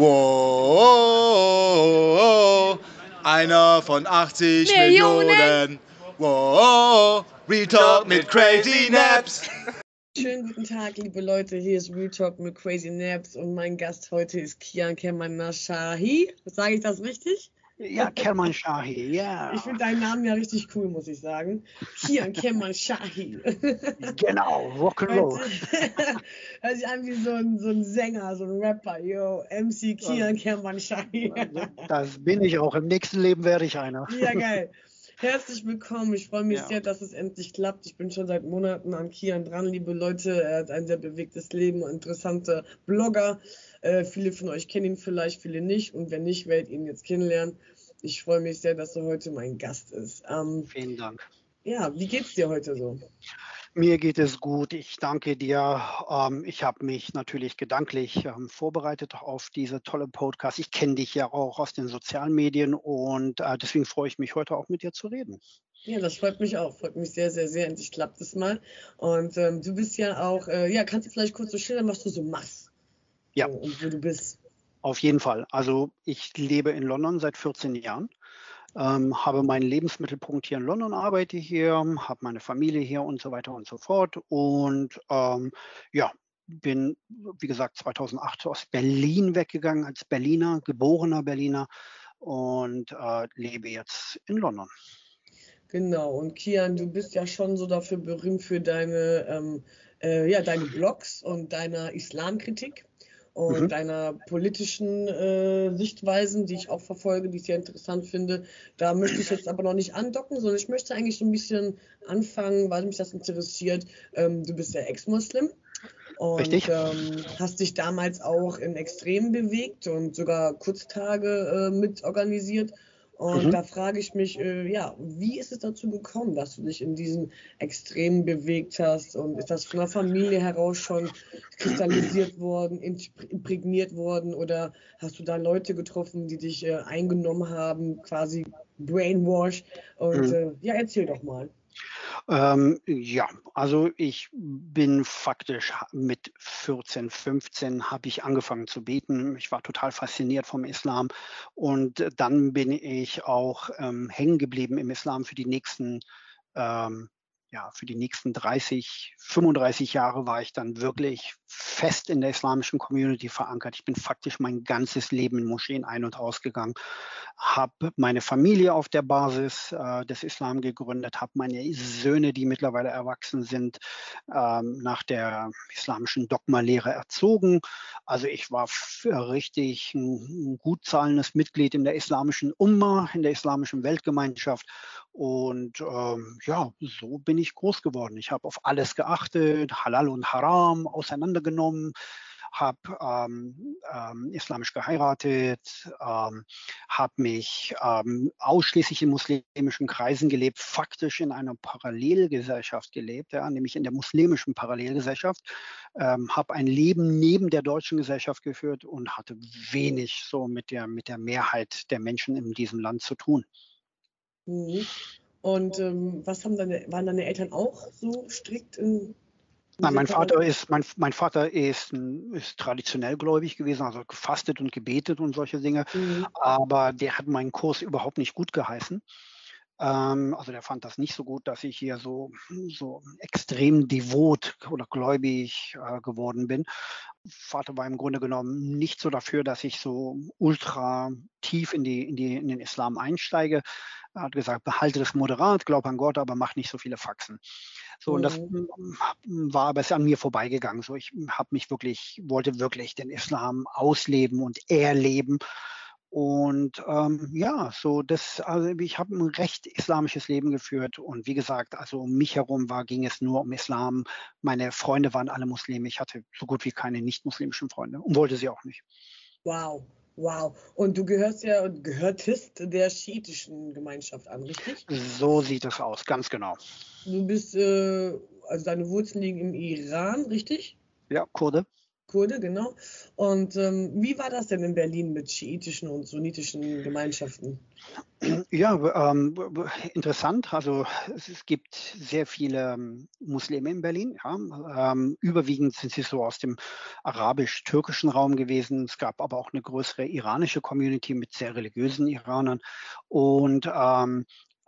Wow, einer von 80 Millionen. Millionen. Wow, Retalk mit Crazy Naps. Schönen guten Tag, liebe Leute. Hier ist Retalk mit Crazy Naps und mein Gast heute ist Kian Kemanashahi. Sage ich das richtig? Ja, Kerman Shahi, ja. Ich finde deinen Namen ja richtig cool, muss ich sagen. Kian Kerman Shahi. genau, Rock'n'Roll. Hört sich an wie so ein, so ein Sänger, so ein Rapper. Yo, MC Kian Kerman Shahi. das bin ich auch. Im nächsten Leben werde ich einer. ja, geil. Herzlich willkommen. Ich freue mich ja. sehr, dass es endlich klappt. Ich bin schon seit Monaten an Kian dran, liebe Leute. Er hat ein sehr bewegtes Leben, interessanter Blogger. Äh, viele von euch kennen ihn vielleicht, viele nicht. Und wenn nicht, werdet ihn jetzt kennenlernen. Ich freue mich sehr, dass er heute mein Gast ist. Ähm, Vielen Dank. Ja, wie geht's dir heute so? Mir geht es gut. Ich danke dir. Ähm, ich habe mich natürlich gedanklich ähm, vorbereitet auf diese tolle Podcast. Ich kenne dich ja auch aus den sozialen Medien und äh, deswegen freue ich mich heute auch mit dir zu reden. Ja, das freut mich auch. Freut mich sehr, sehr, sehr. Endlich klappt es mal. Und ähm, du bist ja auch, äh, ja, kannst du vielleicht kurz so schildern, was du so machst? Ja. und wo du bist. Auf jeden Fall. Also ich lebe in London seit 14 Jahren, ähm, habe meinen Lebensmittelpunkt hier in London, arbeite hier, habe meine Familie hier und so weiter und so fort. Und ähm, ja, bin, wie gesagt, 2008 aus Berlin weggegangen als Berliner, geborener Berliner und äh, lebe jetzt in London. Genau, und Kian, du bist ja schon so dafür berühmt für deine, ähm, äh, ja, deine Blogs und deine Islamkritik und mhm. deiner politischen äh, Sichtweisen, die ich auch verfolge, die ich sehr interessant finde. Da möchte ich jetzt aber noch nicht andocken, sondern ich möchte eigentlich so ein bisschen anfangen, weil mich das interessiert. Ähm, du bist ja Ex-Muslim und ähm, hast dich damals auch in Extremen bewegt und sogar Kurztage äh, mit organisiert. Und mhm. da frage ich mich, äh, ja, wie ist es dazu gekommen, dass du dich in diesen Extremen bewegt hast? Und ist das von der Familie heraus schon kristallisiert worden, imprägniert worden? Oder hast du da Leute getroffen, die dich äh, eingenommen haben, quasi Brainwash? Und mhm. äh, ja, erzähl doch mal. Ähm, ja, also ich bin faktisch mit 14, 15 habe ich angefangen zu beten. Ich war total fasziniert vom Islam und dann bin ich auch ähm, hängen geblieben im Islam für die nächsten ähm, ja, für die nächsten 30, 35 Jahre war ich dann wirklich fest in der islamischen Community verankert. Ich bin faktisch mein ganzes Leben in Moscheen ein- und ausgegangen, habe meine Familie auf der Basis äh, des Islam gegründet, habe meine Söhne, die mittlerweile erwachsen sind, ähm, nach der islamischen Dogmalehre erzogen. Also ich war richtig ein, ein gut zahlendes Mitglied in der islamischen Umma, in der islamischen Weltgemeinschaft. Und ähm, ja, so bin ich groß geworden. Ich habe auf alles geachtet, Halal und Haram auseinandergenommen, habe ähm, ähm, islamisch geheiratet, ähm, habe mich ähm, ausschließlich in muslimischen Kreisen gelebt, faktisch in einer Parallelgesellschaft gelebt, ja, nämlich in der muslimischen Parallelgesellschaft, ähm, habe ein Leben neben der deutschen Gesellschaft geführt und hatte wenig so mit der, mit der Mehrheit der Menschen in diesem Land zu tun. Mhm. Und ähm, was haben deine, waren deine Eltern auch so strikt in Nein, mein Vater ist, mein, mein Vater ist, ist traditionell gläubig gewesen, also gefastet und gebetet und solche Dinge. Mhm. Aber der hat meinen Kurs überhaupt nicht gut geheißen. Ähm, also der fand das nicht so gut, dass ich hier so, so extrem devot oder gläubig äh, geworden bin. Vater war im Grunde genommen nicht so dafür, dass ich so ultra tief in, die, in, die, in den Islam einsteige. Er hat gesagt, behalte das moderat, glaub an Gott, aber mach nicht so viele Faxen. So, und das mhm. war aber es an mir vorbeigegangen. So, ich habe mich wirklich, wollte wirklich den Islam ausleben und erleben. Und ähm, ja, so das, also ich habe ein recht islamisches Leben geführt und wie gesagt, also um mich herum war, ging es nur um Islam. Meine Freunde waren alle Muslime. Ich hatte so gut wie keine nicht-muslimischen Freunde und wollte sie auch nicht. Wow, wow. Und du gehörst ja gehörtest der schiitischen Gemeinschaft an, richtig? So sieht es aus, ganz genau. Du bist, äh, also deine Wurzeln liegen im Iran, richtig? Ja, Kurde. Kurde, genau. Und ähm, wie war das denn in Berlin mit schiitischen und sunnitischen Gemeinschaften? Ja, ähm, interessant. Also es, gibt sehr viele ähm, Muslime in Berlin. Ja. Ähm, überwiegend sind sie so aus dem arabisch-türkischen Raum gewesen. Es gab aber auch eine größere iranische Community mit sehr religiösen Iranern. Und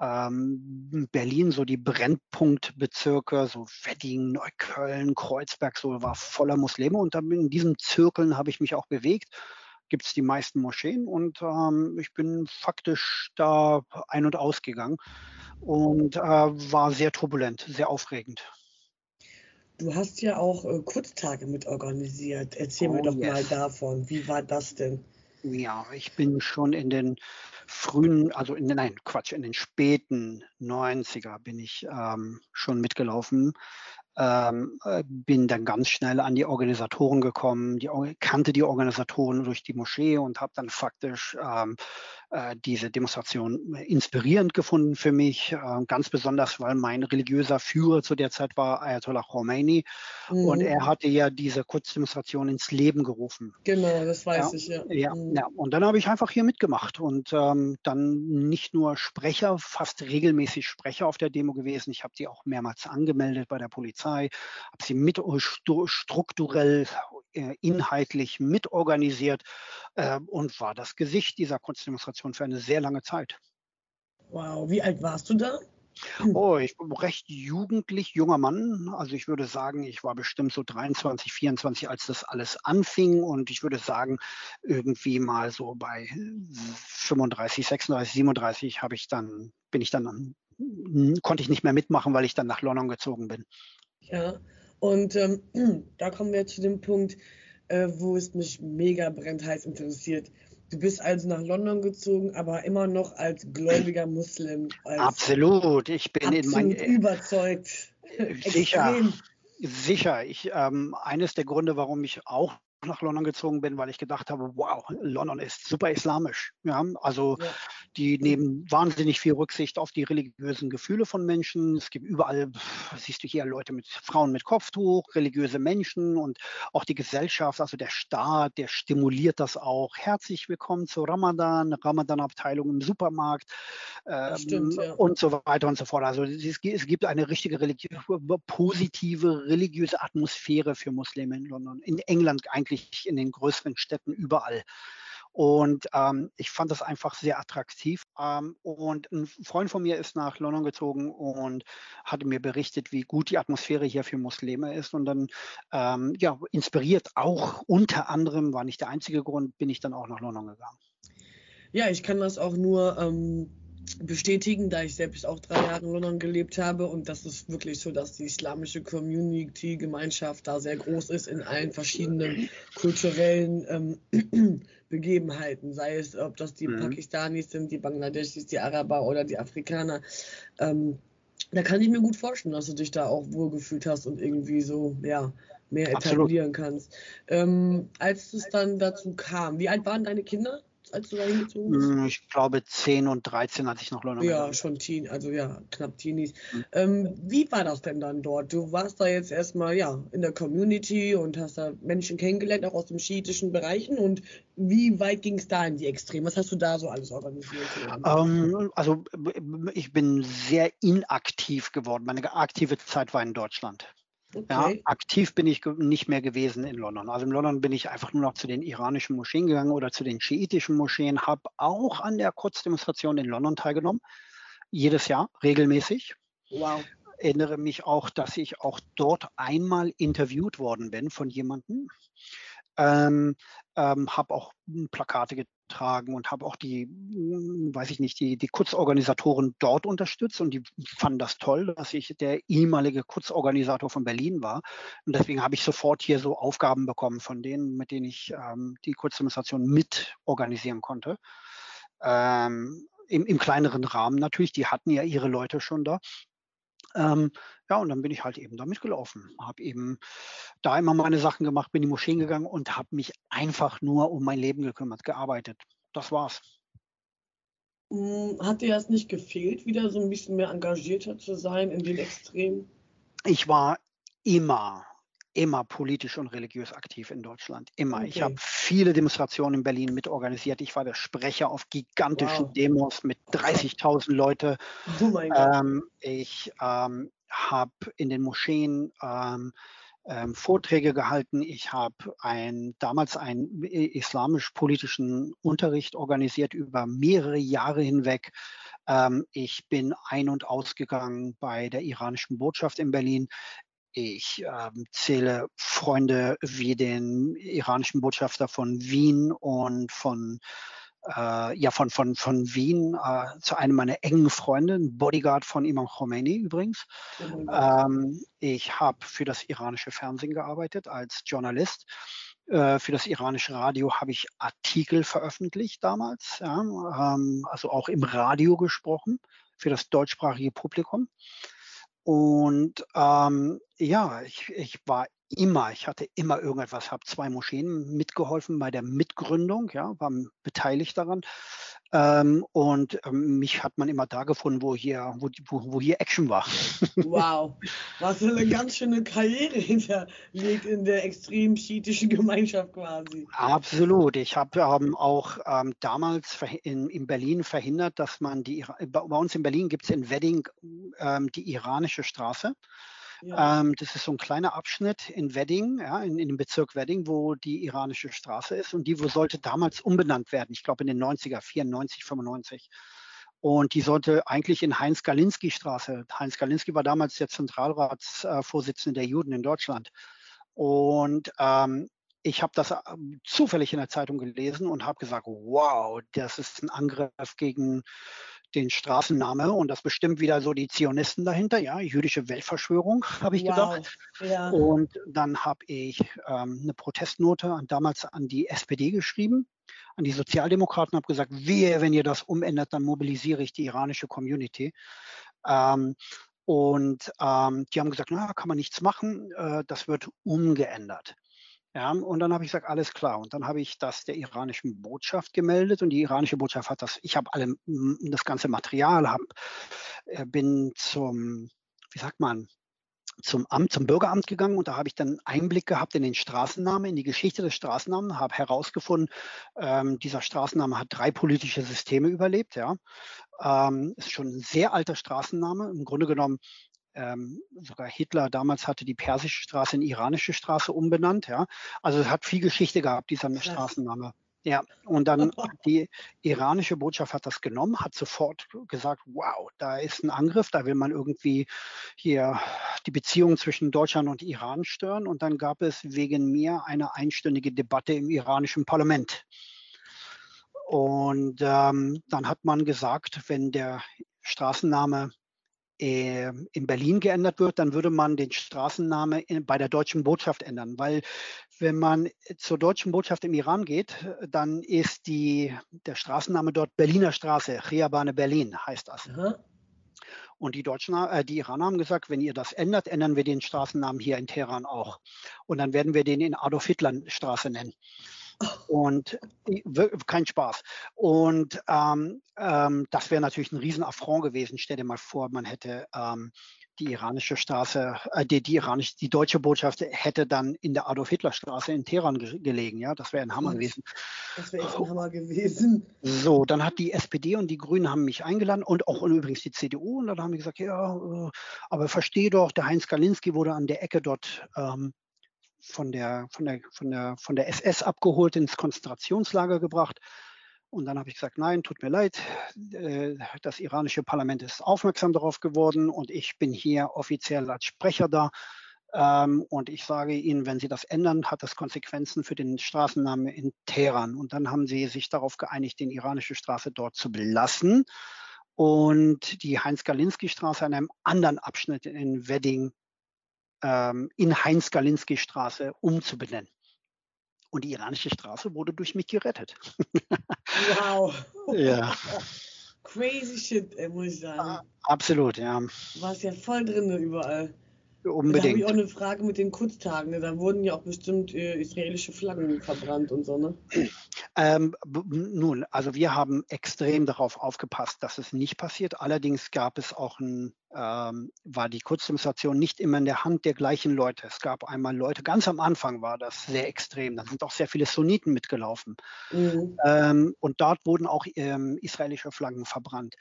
ähm, Berlin, so die Brennpunktbezirke, so Wedding, Neukölln, Kreuzberg, so war voller Muslime. Und dann in diesen Zirkeln habe ich mich auch bewegt. Gibt es die meisten Moscheen und ähm, ich bin faktisch da ein- und ausgegangen und äh, war sehr turbulent, sehr aufregend. Du hast ja auch äh, Kurztage mit organisiert. Erzähl oh, mir doch yes. mal davon. Wie war das denn? Ja, ich bin schon in den frühen, also in den, nein, Quatsch, in den späten 90er bin ich ähm, schon mitgelaufen ähm, äh, bin dann ganz schnell an die Organisatoren gekommen, die, kannte die Organisatoren durch die Moschee und habe dann faktisch ähm, äh, diese Demonstration inspirierend gefunden für mich, äh, ganz besonders, weil mein religiöser Führer zu der Zeit war Ayatollah Khomeini mhm. und er hatte ja diese Kurzdemonstration ins Leben gerufen. Genau, das weiß ja, ich, ja. Ja, mhm. ja. und dann habe ich einfach hier mitgemacht und ähm, dann nicht nur Sprecher, fast regelmäßig Sprecher auf der Demo gewesen, ich habe die auch mehrmals angemeldet bei der Polizei Polizei, habe sie mit strukturell, äh, inhaltlich mitorganisiert äh, und war das Gesicht dieser Kunstdemonstration für eine sehr lange Zeit. Wow, wie alt warst du da? Oh, ich bin recht jugendlich, junger Mann. Also ich würde sagen, ich war bestimmt so 23, 24, als das alles anfing. Und ich würde sagen, irgendwie mal so bei 35, 36, 37 habe ich dann, bin ich dann, konnte ich nicht mehr mitmachen, weil ich dann nach London gezogen bin. Ja, und ähm, da kommen wir zu dem Punkt, äh, wo es mich mega brennt heiß interessiert. Du bist also nach London gezogen, aber immer noch als gläubiger Muslim. Als absolut, ich bin in mein, überzeugt. Sicher, sicher. Ich, ähm, eines der Gründe, warum ich auch nach London gezogen bin, weil ich gedacht habe, wow, London ist super islamisch. Ja, also ja. Die nehmen wahnsinnig viel Rücksicht auf die religiösen Gefühle von Menschen. Es gibt überall, siehst du hier Leute mit Frauen mit Kopftuch, religiöse Menschen und auch die Gesellschaft, also der Staat, der stimuliert das auch. Herzlich willkommen zu Ramadan, Ramadan-Abteilung im Supermarkt ähm, stimmt, ja. und so weiter und so fort. Also es, es gibt eine richtige religi positive religiöse Atmosphäre für Muslime in London. In England eigentlich in den größeren Städten überall. Und ähm, ich fand das einfach sehr attraktiv. Ähm, und ein Freund von mir ist nach London gezogen und hatte mir berichtet, wie gut die Atmosphäre hier für Muslime ist. Und dann, ähm, ja, inspiriert auch unter anderem, war nicht der einzige Grund, bin ich dann auch nach London gegangen. Ja, ich kann das auch nur ähm, bestätigen, da ich selbst auch drei Jahre in London gelebt habe. Und das ist wirklich so, dass die islamische Community, Gemeinschaft da sehr groß ist in allen verschiedenen kulturellen ähm, Begebenheiten. Sei es, ob das die mhm. Pakistanis sind, die Bangladeschis, die Araber oder die Afrikaner. Ähm, da kann ich mir gut vorstellen, dass du dich da auch wohlgefühlt hast und irgendwie so, ja, mehr etablieren Absolut. kannst. Ähm, als es dann dazu kam, wie alt waren deine Kinder? Als du da hingezogen bist? Hm, ich glaube 10 und 13, als ich noch London Ja, schon Teen, also ja, knapp Teenies. Mhm. Ähm, wie war das denn dann dort? Du warst da jetzt erstmal ja in der Community und hast da Menschen kennengelernt, auch aus den schiitischen Bereichen. Und wie weit ging es da in die Extreme? Was hast du da so alles organisiert? Ähm, also ich bin sehr inaktiv geworden. Meine aktive Zeit war in Deutschland. Okay. Ja, aktiv bin ich nicht mehr gewesen in London. Also in London bin ich einfach nur noch zu den iranischen Moscheen gegangen oder zu den schiitischen Moscheen, habe auch an der Kurzdemonstration in London teilgenommen. Jedes Jahr, regelmäßig. Wow. Erinnere mich auch, dass ich auch dort einmal interviewt worden bin von jemandem. Ähm, ähm, habe auch Plakate getragen und habe auch die, hm, weiß ich nicht, die, die Kurzorganisatoren dort unterstützt und die fanden das toll, dass ich der ehemalige Kurzorganisator von Berlin war. Und deswegen habe ich sofort hier so Aufgaben bekommen von denen, mit denen ich ähm, die Kurzdemonstration mit organisieren konnte. Ähm, im, im kleineren Rahmen natürlich, die hatten ja ihre Leute schon da. Ähm, ja, und dann bin ich halt eben da mitgelaufen, habe eben da immer meine Sachen gemacht, bin in die Moscheen gegangen und habe mich einfach nur um mein Leben gekümmert, gearbeitet. Das war's. Hm, hat dir das nicht gefehlt, wieder so ein bisschen mehr engagierter zu sein in den Extremen? Ich war immer immer politisch und religiös aktiv in Deutschland. Immer. Okay. Ich habe viele Demonstrationen in Berlin mitorganisiert. Ich war der Sprecher auf gigantischen wow. Demos mit 30.000 Leute. Oh ähm, ich ähm, habe in den Moscheen ähm, ähm, Vorträge gehalten. Ich habe ein, damals einen islamisch-politischen Unterricht organisiert über mehrere Jahre hinweg. Ähm, ich bin ein- und ausgegangen bei der iranischen Botschaft in Berlin. Ich ähm, zähle Freunde wie den iranischen Botschafter von Wien und von äh, ja von, von, von Wien äh, zu einem meiner engen Freunde, Bodyguard von Imam Khomeini übrigens. Oh ähm, ich habe für das iranische Fernsehen gearbeitet als Journalist. Äh, für das iranische Radio habe ich Artikel veröffentlicht damals, ja, ähm, also auch im Radio gesprochen für das deutschsprachige Publikum. Und ähm, ja, ich, ich war immer, ich hatte immer irgendetwas, habe zwei Moscheen mitgeholfen bei der Mitgründung, ja, war beteiligt daran. Ähm, und ähm, mich hat man immer da gefunden, wo hier, wo, wo, wo hier Action war. Wow, was eine ganz schöne Karriere hinterlegt in der extrem schiitischen Gemeinschaft quasi. Absolut. Ich habe ähm, auch ähm, damals in, in, Berlin verhindert, dass man die, bei uns in Berlin gibt es in Wedding ähm, die iranische Straße. Ja. Ähm, das ist so ein kleiner Abschnitt in Wedding, ja, in, in, dem Bezirk Wedding, wo die iranische Straße ist und die sollte damals umbenannt werden. Ich glaube in den 90er, 94, 95. Und die sollte eigentlich in Heinz-Galinski-Straße. Heinz Galinski war damals der Zentralratsvorsitzende der Juden in Deutschland. Und ähm, ich habe das ähm, zufällig in der Zeitung gelesen und habe gesagt, wow, das ist ein Angriff gegen den Straßenname und das bestimmt wieder so die Zionisten dahinter, ja, jüdische Weltverschwörung, habe ich wow. gedacht. Ja. Und dann habe ich ähm, eine Protestnote an, damals an die SPD geschrieben, an die Sozialdemokraten, habe gesagt, wehe, wenn ihr das umändert, dann mobilisiere ich die iranische Community. Ähm, und ähm, die haben gesagt, na, kann man nichts machen, äh, das wird umgeändert. Ja, und dann habe ich gesagt, alles klar. Und dann habe ich das der iranischen Botschaft gemeldet und die iranische Botschaft hat das, ich habe alle das ganze Material, hab, äh, bin zum, wie sagt man, zum Amt, zum Bürgeramt gegangen und da habe ich dann Einblick gehabt in den Straßennamen, in die Geschichte des Straßennamen, habe herausgefunden, ähm, dieser Straßenname hat drei politische Systeme überlebt, ja. Ähm, ist schon ein sehr alter Straßenname. Im Grunde genommen ähm, sogar Hitler damals hatte die persische Straße in iranische Straße umbenannt. Ja, also es hat viel Geschichte gehabt, dieser Krass. Straßenname. Ja, und dann die iranische Botschaft hat das genommen, hat sofort gesagt, wow, da ist ein Angriff, da will man irgendwie hier die Beziehungen zwischen Deutschland und Iran stören. Und dann gab es wegen mir eine einstündige Debatte im iranischen Parlament. Und ähm, dann hat man gesagt, wenn der Straßenname in Berlin geändert wird, dann würde man den Straßenname bei der deutschen Botschaft ändern, weil wenn man zur deutschen Botschaft im Iran geht, dann ist die, der Straßenname dort Berliner Straße, Riabane Berlin heißt das. Mhm. Und die Deutschen, äh, die Iraner haben gesagt, wenn ihr das ändert, ändern wir den Straßennamen hier in Teheran auch. Und dann werden wir den in Adolf Hitler Straße nennen. Und kein Spaß. Und ähm, ähm, das wäre natürlich ein Riesenaffront gewesen. Stell dir mal vor, man hätte ähm, die iranische Straße, äh, die, die, iranische, die deutsche Botschaft hätte dann in der Adolf-Hitler-Straße in Teheran ge gelegen. Ja, das wäre ein Hammer gewesen. Das wäre echt ein Hammer gewesen. So, dann hat die SPD und die Grünen haben mich eingeladen und auch und übrigens die CDU. Und dann haben die gesagt, ja, äh, aber versteh doch, der Heinz Galinski wurde an der Ecke dort ähm, von der, von der, von der, von der SS abgeholt, ins Konzentrationslager gebracht. Und dann habe ich gesagt, nein, tut mir leid, äh, das iranische Parlament ist aufmerksam darauf geworden und ich bin hier offiziell als Sprecher da. Ähm, und ich sage Ihnen, wenn Sie das ändern, hat das Konsequenzen für den Straßennamen in Teheran. Und dann haben sie sich darauf geeinigt, den iranische Straße dort zu belassen und die Heinz-Galinski-Straße an einem anderen Abschnitt in Wedding ähm, in Heinz-Galinski-Straße umzubenennen. Und die iranische Straße wurde durch mich gerettet. Wow. ja. Crazy shit, muss ich sagen. Absolut, ja. Du warst ja voll drin überall. Unbedingt. Da habe ich auch eine Frage mit den Kurztagen. Ne? Da wurden ja auch bestimmt äh, israelische Flaggen verbrannt und so, ne? Ähm, nun, also wir haben extrem darauf aufgepasst, dass es nicht passiert. Allerdings gab es auch ein ähm, war die Kurzdemonstration nicht immer in der Hand der gleichen Leute. Es gab einmal Leute, ganz am Anfang war das sehr extrem, da sind auch sehr viele Sunniten mitgelaufen. Mhm. Ähm, und dort wurden auch ähm, israelische Flaggen verbrannt.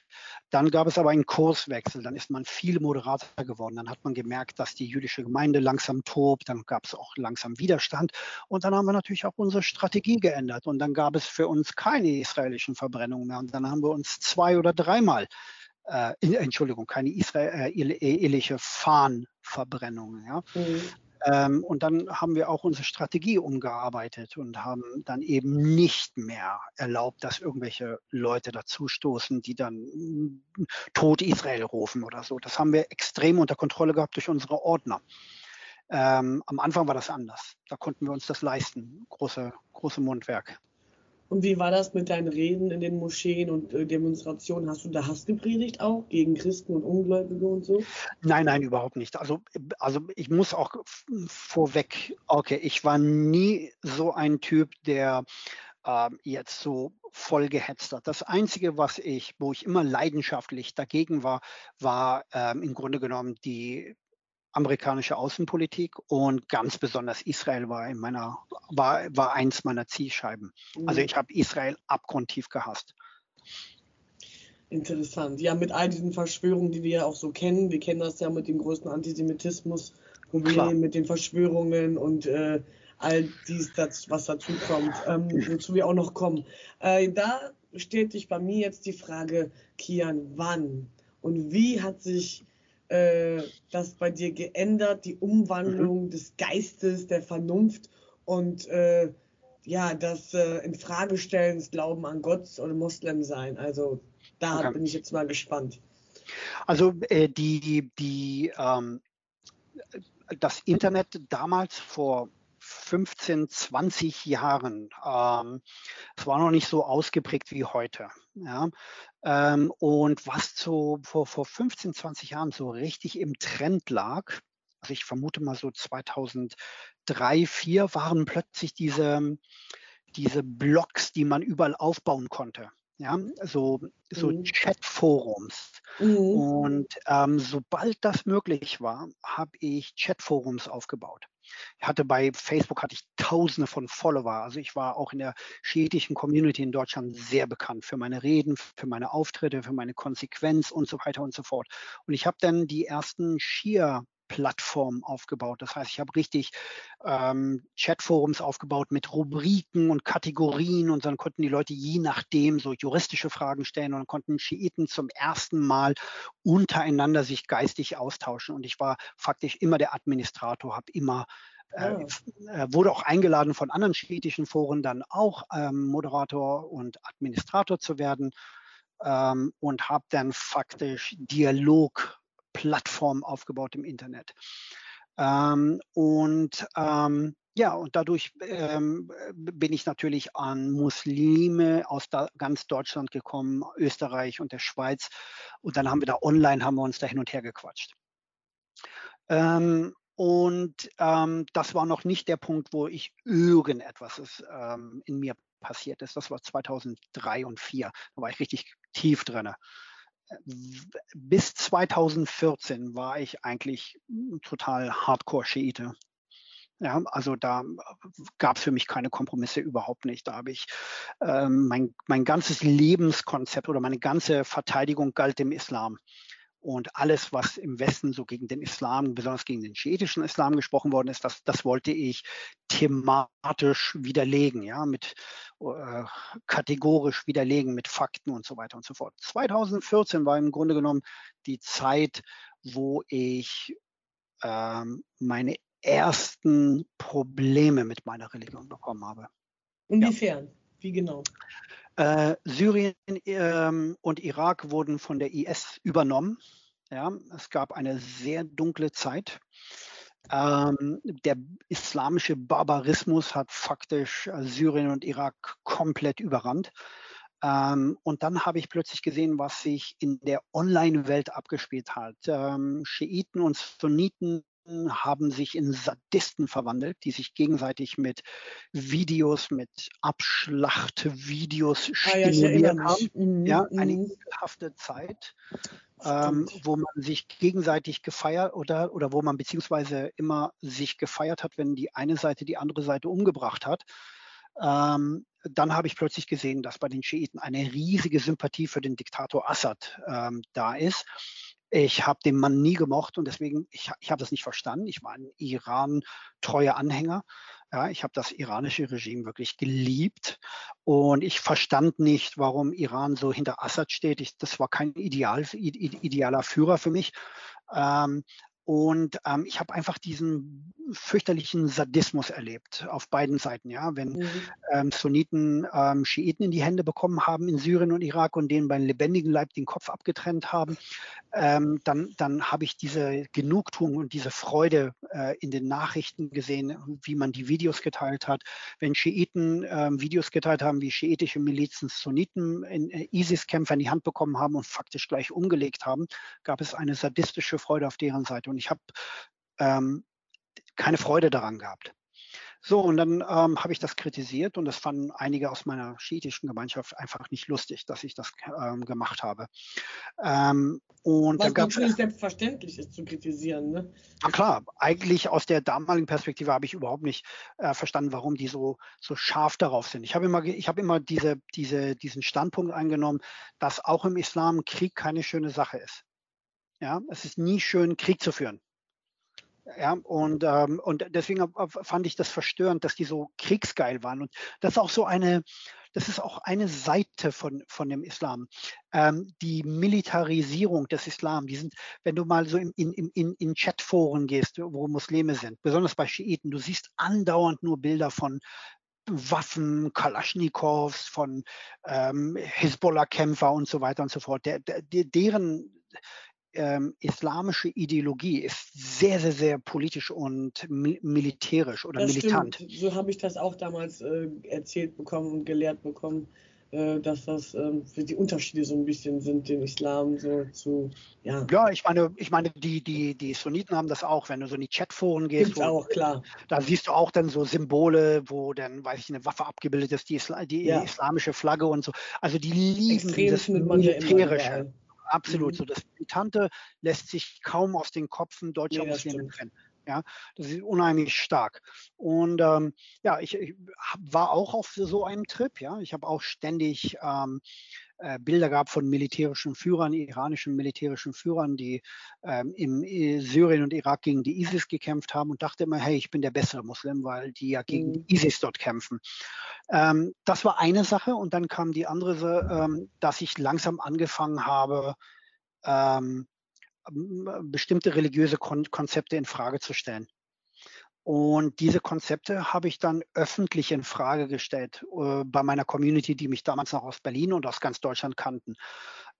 Dann gab es aber einen Kurswechsel, dann ist man viel moderater geworden. Dann hat man gemerkt, dass die jüdische Gemeinde langsam tobt, dann gab es auch langsam Widerstand. Und dann haben wir natürlich auch unsere Strategie geändert. Und dann gab es für uns keine israelischen Verbrennungen mehr. Und dann haben wir uns zwei oder dreimal äh, Entschuldigung, keine israelische äh, Fahnenverbrennung. Ja? Mhm. Ähm, und dann haben wir auch unsere Strategie umgearbeitet und haben dann eben nicht mehr erlaubt, dass irgendwelche Leute dazustoßen, die dann mm, Tod Israel rufen oder so. Das haben wir extrem unter Kontrolle gehabt durch unsere Ordner. Ähm, am Anfang war das anders. Da konnten wir uns das leisten. Große, große Mundwerk. Und wie war das mit deinen Reden in den Moscheen und äh, Demonstrationen? Hast du da Hass gepredigt auch gegen Christen und Ungläubige und so? Nein, nein, überhaupt nicht. Also, also ich muss auch vorweg, okay, ich war nie so ein Typ, der äh, jetzt so voll gehetzt hat. Das Einzige, was ich, wo ich immer leidenschaftlich dagegen war, war ähm, im Grunde genommen die amerikanische Außenpolitik und ganz besonders Israel war in meiner war war eins meiner Zielscheiben. Also mhm. ich habe Israel abgrundtief gehasst. Interessant. Ja, mit all diesen Verschwörungen, die wir ja auch so kennen. Wir kennen das ja mit dem größten Antisemitismus, Problem mit den Verschwörungen und äh, all dies, das, was dazu kommt, ähm, wozu wir auch noch kommen. Äh, da stellt sich bei mir jetzt die Frage, Kian, wann und wie hat sich äh, das bei dir geändert, die Umwandlung mhm. des Geistes, der Vernunft und äh, ja, das äh, Infragestellen des Glauben an Gott oder Moslem sein. Also da okay. bin ich jetzt mal gespannt. Also äh, die, die, ähm, das Internet damals vor 15, 20 Jahren. Ähm, es war noch nicht so ausgeprägt wie heute. Ja? Ähm, und was so vor, vor 15, 20 Jahren so richtig im Trend lag, also ich vermute mal so 2003, 2004 waren plötzlich diese, diese Blogs, die man überall aufbauen konnte. Ja, so, so mhm. Chatforums. Mhm. Und ähm, sobald das möglich war, habe ich Chatforums aufgebaut. Ich hatte bei Facebook hatte ich tausende von Follower. Also ich war auch in der schiitischen Community in Deutschland sehr bekannt für meine Reden, für meine Auftritte, für meine Konsequenz und so weiter und so fort. Und ich habe dann die ersten Shia Plattform aufgebaut. Das heißt, ich habe richtig ähm, Chatforums aufgebaut mit Rubriken und Kategorien und dann konnten die Leute je nachdem so juristische Fragen stellen und konnten Schiiten zum ersten Mal untereinander sich geistig austauschen. Und ich war faktisch immer der Administrator, habe immer äh, ah. äh, wurde auch eingeladen von anderen schiitischen Foren dann auch ähm, Moderator und Administrator zu werden ähm, und habe dann faktisch Dialogplattformen aufgebaut im Internet. Ähm, und ähm, ja, und dadurch ähm, bin ich natürlich an Muslime aus ganz Deutschland gekommen, Österreich und der Schweiz. Und dann haben wir da online, haben wir uns da hin und her gequatscht. Ähm, und ähm, das war noch nicht der Punkt, wo ich irgendetwas ist, ähm, in mir passiert ist. Das war 2003 und 2004. Da war ich richtig tief drin. Bis 2014 war ich eigentlich total Hardcore-Schiite. Ja, also da gab es für mich keine Kompromisse überhaupt nicht. Da habe ich ähm, mein, mein ganzes Lebenskonzept oder meine ganze Verteidigung galt dem Islam. Und alles, was im Westen so gegen den Islam, besonders gegen den schiitischen Islam gesprochen worden ist, das, das wollte ich thematisch widerlegen, ja, mit äh, kategorisch widerlegen, mit Fakten und so weiter und so fort. 2014 war im Grunde genommen die Zeit, wo ich ähm, meine ersten Probleme mit meiner Religion bekommen habe. Inwiefern? Ja. Wie genau? Äh, Syrien ähm, und Irak wurden von der IS übernommen. Ja, es gab eine sehr dunkle Zeit. Ähm, der islamische Barbarismus hat faktisch äh, Syrien und Irak komplett überrannt. Ähm, und dann habe ich plötzlich gesehen, was sich in der Online-Welt abgespielt hat. Ähm, Schiiten und Sunniten haben sich in Sadisten verwandelt, die sich gegenseitig mit Videos, mit Abschlachtvideos ah, stimuliert ja, haben. Mhm, ja, eine mhm. ekelhafte Zeit. ähm, wo man sich gegenseitig gefeiert oder, oder wo man beziehungsweise immer sich gefeiert hat, wenn die eine Seite die andere Seite umgebracht hat. Ähm, dann habe ich plötzlich gesehen, dass bei den Schiiten eine riesige Sympathie für den Diktator Assad ähm, da ist. Ich habe den Mann nie gemocht und deswegen, ich, ich habe das nicht verstanden. Ich war ein Iran-treuer Anhänger. Ja, ich habe das iranische Regime wirklich geliebt und ich verstand nicht, warum Iran so hinter Assad steht. Ich, das war kein ideal, idealer Führer für mich. Ähm, und ähm, ich habe einfach diesen fürchterlichen Sadismus erlebt auf beiden Seiten. Ja, wenn mhm. ähm, Sunniten ähm, Schiiten in die Hände bekommen haben in Syrien und Irak und denen beim lebendigen Leib den Kopf abgetrennt haben, ähm, dann, dann habe ich diese Genugtuung und diese Freude äh, in den Nachrichten gesehen, wie man die Videos geteilt hat. Wenn Schiiten ähm, Videos geteilt haben, wie schiitische Milizen Sunniten in äh, ISIS-Kämpfer in die Hand bekommen haben und faktisch gleich umgelegt haben, gab es eine sadistische Freude auf deren Seite. Und ich habe ähm, keine Freude daran gehabt. So, und dann ähm, habe ich das kritisiert und das fanden einige aus meiner schiitischen Gemeinschaft einfach nicht lustig, dass ich das ähm, gemacht habe. Ähm, und Was natürlich selbstverständlich ist zu kritisieren. Ne? Na klar, eigentlich aus der damaligen Perspektive habe ich überhaupt nicht äh, verstanden, warum die so, so scharf darauf sind. Ich habe immer, ich habe immer diese, diese, diesen Standpunkt eingenommen, dass auch im Islam Krieg keine schöne Sache ist. Ja, es ist nie schön, Krieg zu führen. Ja, und, ähm, und deswegen fand ich das verstörend, dass die so kriegsgeil waren. Und das ist auch so eine, das ist auch eine Seite von, von dem Islam. Ähm, die Militarisierung des Islam, die sind, wenn du mal so in, in, in, in Chatforen gehst, wo Muslime sind, besonders bei Schiiten, du siehst andauernd nur Bilder von Waffen, Kalaschnikows, von ähm, Hisbollah-Kämpfer und so weiter und so fort. Der, der, deren ähm, islamische Ideologie ist sehr, sehr, sehr politisch und mi militärisch oder das militant. Stimmt. So habe ich das auch damals äh, erzählt bekommen und gelehrt bekommen, äh, dass das äh, die Unterschiede so ein bisschen sind, den Islam so zu, ja. Ja, ich meine, ich meine, die, die, die Sunniten haben das auch, wenn du so in die Chatforen gehst. Wo, auch, klar. Da siehst du auch dann so Symbole, wo dann, weiß ich, eine Waffe abgebildet ist, die, Isla die ja. islamische Flagge und so. Also die lieben Extrem das Militärische. Absolut. Mhm. So das Militante lässt sich kaum aus den Kopfen deutscher nee, Muslime trennen. Ja, das ist unheimlich stark. Und ähm, ja, ich, ich, war auch auf so einem Trip. Ja, ich habe auch ständig ähm, äh, Bilder gehabt von militärischen Führern, iranischen militärischen Führern, die ähm, im äh, Syrien und Irak gegen die ISIS gekämpft haben und dachte immer, hey, ich bin der bessere Muslim, weil die ja gegen mhm. ISIS dort kämpfen. Ähm, das war eine Sache und dann kam die andere, ähm, dass ich langsam angefangen habe, ähm, bestimmte religiöse Kon Konzepte in Frage zu stellen. Und diese Konzepte habe ich dann öffentlich in Frage gestellt äh, bei meiner Community, die mich damals noch aus Berlin und aus ganz Deutschland kannten.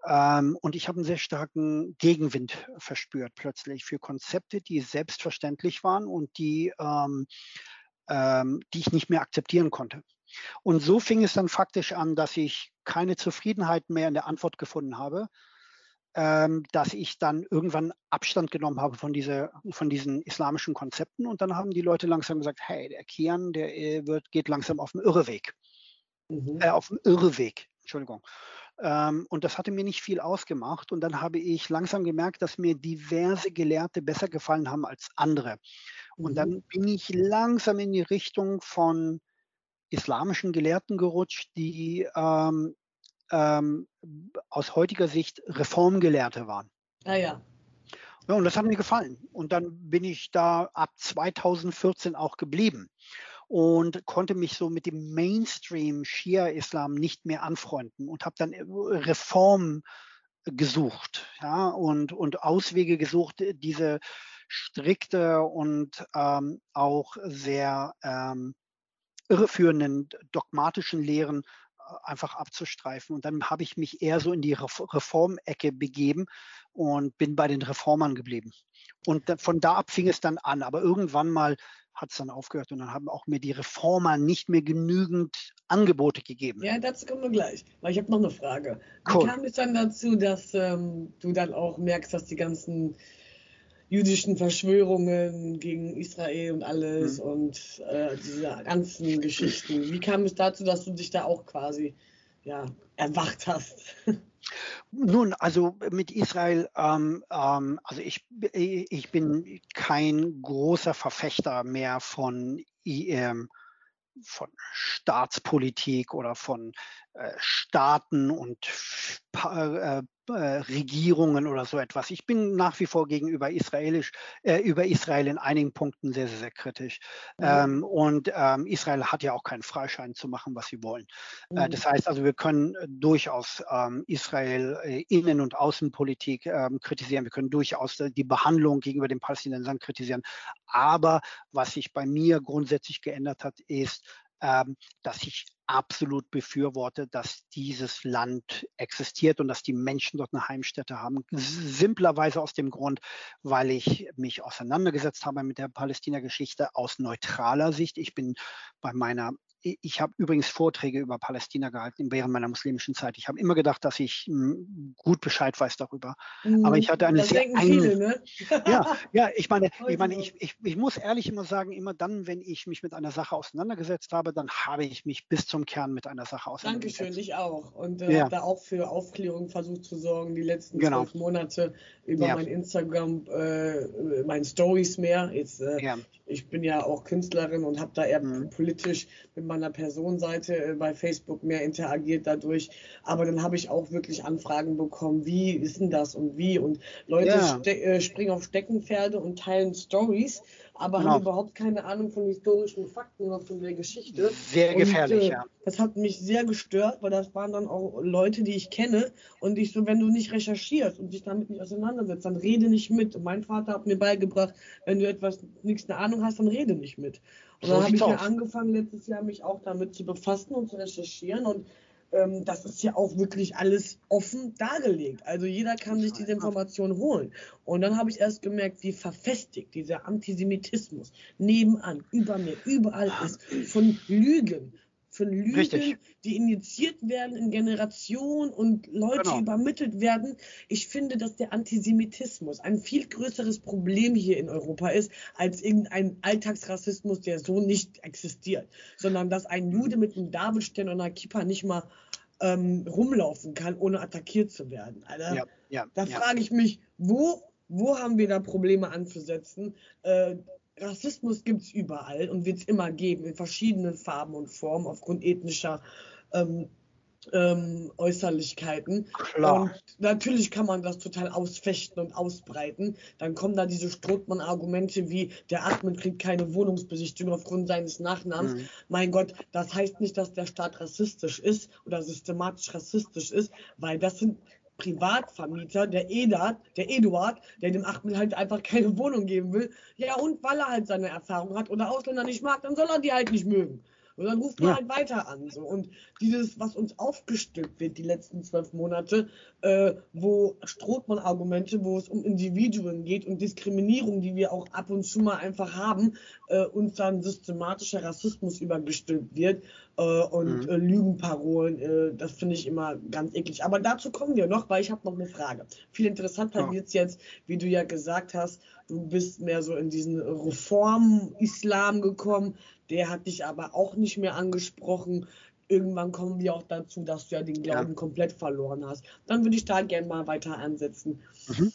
Ähm, und ich habe einen sehr starken Gegenwind verspürt plötzlich für Konzepte, die selbstverständlich waren und die, ähm, ähm, die ich nicht mehr akzeptieren konnte. Und so fing es dann faktisch an, dass ich keine Zufriedenheit mehr in der Antwort gefunden habe, ähm, dass ich dann irgendwann Abstand genommen habe von, dieser, von diesen islamischen Konzepten. Und dann haben die Leute langsam gesagt, hey, der Kian, der äh, wird, geht langsam auf den Irreweg. Mhm. Äh, auf den Irreweg, Entschuldigung. Ähm, und das hatte mir nicht viel ausgemacht. Und dann habe ich langsam gemerkt, dass mir diverse Gelehrte besser gefallen haben als andere. Und mhm. dann bin ich langsam in die Richtung von islamischen Gelehrten gerutscht, die ähm, ähm, aus heutiger Sicht Reformgelehrte waren. Ah ja. Ja, und das hat mir gefallen. Und dann bin ich da ab 2014 auch geblieben und konnte mich so mit dem Mainstream Shia-Islam nicht mehr anfreunden und habe dann Reform gesucht ja, und, und Auswege gesucht, diese strikte und ähm, auch sehr ähm, irreführenden dogmatischen Lehren einfach abzustreifen. Und dann habe ich mich eher so in die Reformecke begeben und bin bei den Reformern geblieben. Und von da ab fing es dann an. Aber irgendwann mal hat es dann aufgehört und dann haben auch mir die Reformer nicht mehr genügend Angebote gegeben. Ja, dazu kommen wir gleich. Weil ich habe noch eine Frage. Wie kam es dann dazu, dass ähm, du dann auch merkst, dass die ganzen jüdischen Verschwörungen gegen Israel und alles mhm. und äh, diese ganzen Geschichten. Wie kam es dazu, dass du dich da auch quasi ja, erwacht hast? Nun, also mit Israel, ähm, ähm, also ich, ich bin kein großer Verfechter mehr von, ähm, von Staatspolitik oder von äh, Staaten und äh, Regierungen oder so etwas. Ich bin nach wie vor gegenüber israelisch, äh, über Israel in einigen Punkten sehr, sehr, sehr kritisch. Mhm. Ähm, und ähm, Israel hat ja auch keinen Freischein zu machen, was sie wollen. Äh, mhm. das heißt also, wir können durchaus ähm, Israel äh, Innen- und Außenpolitik ähm, kritisieren. Wir können durchaus die Behandlung gegenüber den Palästinensern kritisieren. Aber was sich bei mir grundsätzlich geändert hat, ist, ähm, dass ich absolut befürworte, dass dieses Land existiert und dass die Menschen dort eine Heimstätte haben. Simplerweise aus dem Grund, weil ich mich auseinandergesetzt habe mit der Palästina-Geschichte aus neutraler Sicht. Ich bin bei meiner ich habe übrigens Vorträge über Palästina gehalten während meiner muslimischen Zeit. Ich habe immer gedacht, dass ich hm, gut Bescheid weiß darüber. Mhm. Aber ich hatte eine das sehr viele, ne? ja, ja, ich meine, ich meine, ich, ich, ich muss ehrlich immer sagen, immer dann, wenn ich mich mit einer Sache auseinandergesetzt habe, dann habe ich mich bis zum Kern mit einer Sache auseinandergesetzt. Dankeschön, ich auch. Und äh, ja. habe da auch für Aufklärung versucht zu sorgen, die letzten genau. zwölf Monate über ja. mein Instagram, äh, meine Stories mehr. Jetzt, äh, ja. Ich bin ja auch Künstlerin und habe da eher mhm. politisch mit meiner Personenseite äh, bei Facebook mehr interagiert dadurch. Aber dann habe ich auch wirklich Anfragen bekommen, wie ist denn das und wie? Und Leute ja. äh, springen auf Steckenpferde und teilen Stories, aber genau. haben überhaupt keine Ahnung von historischen Fakten oder von der Geschichte. Sehr gefährlich, und, äh, ja. Das hat mich sehr gestört, weil das waren dann auch Leute, die ich kenne. Und ich so, wenn du nicht recherchierst und dich damit nicht auseinandersetzt, dann rede nicht mit. Und mein Vater hat mir beigebracht, wenn du etwas nichts eine Ahnung hast, dann rede nicht mit. Und so dann habe ich mir angefangen, letztes Jahr mich auch damit zu befassen und zu recherchieren. Und ähm, das ist ja auch wirklich alles offen dargelegt. Also jeder kann sich diese Information holen. Und dann habe ich erst gemerkt, wie verfestigt dieser Antisemitismus nebenan, über mir, überall ist, von Lügen, von Lügen, Richtig. die injiziert werden in Generationen und Leute genau. übermittelt werden. Ich finde, dass der Antisemitismus ein viel größeres Problem hier in Europa ist, als irgendein Alltagsrassismus, der so nicht existiert, sondern dass ein Jude mit einem Davidstern und einer Kippa nicht mal ähm, rumlaufen kann, ohne attackiert zu werden. Alter, ja, ja, da ja. frage ich mich, wo, wo haben wir da Probleme anzusetzen? Äh, Rassismus gibt es überall und wird es immer geben, in verschiedenen Farben und Formen, aufgrund ethnischer ähm, ähm, Äußerlichkeiten. Klar. Und natürlich kann man das total ausfechten und ausbreiten. Dann kommen da diese Strothmann-Argumente wie, der Atmen kriegt keine Wohnungsbesichtigung aufgrund seines Nachnamens. Mhm. Mein Gott, das heißt nicht, dass der Staat rassistisch ist oder systematisch rassistisch ist, weil das sind Privatvermieter, der Edard, der Eduard, der dem Achmed halt einfach keine Wohnung geben will. Ja, und weil er halt seine Erfahrung hat oder Ausländer nicht mag, dann soll er die halt nicht mögen. Und dann ruft man ja. halt weiter an. So. Und dieses, was uns aufgestülpt wird die letzten zwölf Monate, äh, wo Strohmann-Argumente, wo es um Individuen geht und Diskriminierung, die wir auch ab und zu mal einfach haben, äh, uns dann systematischer Rassismus übergestülpt wird äh, und mhm. Äh, Lügenparolen, äh, das finde ich immer ganz eklig. Aber dazu kommen wir noch, weil ich habe noch eine Frage. Viel interessanter ja. wird es jetzt, wie du ja gesagt hast, du bist mehr so in diesen Reform-Islam gekommen. Der hat dich aber auch nicht mehr angesprochen. Irgendwann kommen wir auch dazu, dass du ja den Glauben ja. komplett verloren hast. Dann würde ich da gerne mal weiter ansetzen. Mhm.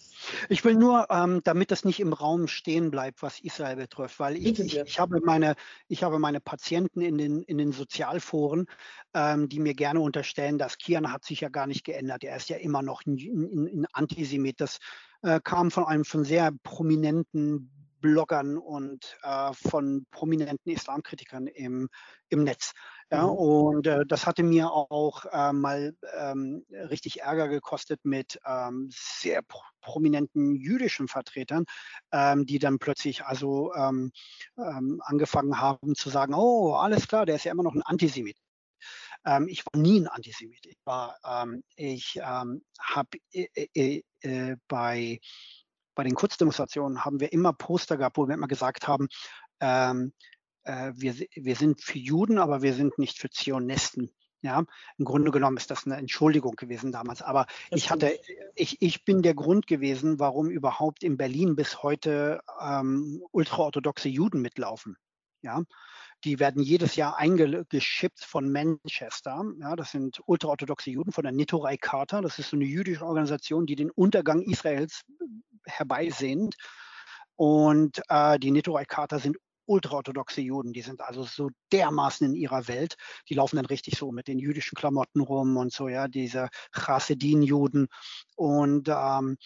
Ich will nur, ähm, damit das nicht im Raum stehen bleibt, was Israel betrifft, weil ich, ich, ich, habe, meine, ich habe meine Patienten in den, in den Sozialforen, ähm, die mir gerne unterstellen, dass Kian hat sich ja gar nicht geändert. Er ist ja immer noch ein, ein, ein Antisemit. Das äh, kam von einem von sehr prominenten Bloggern und äh, von prominenten Islamkritikern im, im Netz. Ja, mhm. und äh, das hatte mir auch äh, mal ähm, richtig Ärger gekostet mit ähm, sehr pro prominenten jüdischen Vertretern, ähm, die dann plötzlich also ähm, ähm, angefangen haben zu sagen, oh, alles klar, der ist ja immer noch ein Antisemit. Ähm, ich war nie ein Antisemit. Ich war, ich habe äh, äh, äh, bei bei den Kurzdemonstrationen haben wir immer Poster gehabt, wo wir immer gesagt haben, ähm, äh, wir, wir sind für Juden, aber wir sind nicht für Zionisten. Ja, im Grunde genommen ist das eine Entschuldigung gewesen damals. Aber ich hatte, ich, ich bin der Grund gewesen, warum überhaupt in Berlin bis heute ähm, ultraorthodoxe Juden mitlaufen. Ja, Die werden jedes Jahr eingeschippt von Manchester. Ja, das sind ultraorthodoxe Juden von der Nitorei Charta. Das ist so eine jüdische Organisation, die den Untergang Israels herbeisehnt. Und äh, die Nitorei Charta sind ultraorthodoxe Juden, die sind also so dermaßen in ihrer Welt, die laufen dann richtig so mit den jüdischen Klamotten rum und so, ja, diese Chasidin-Juden. Und ähm,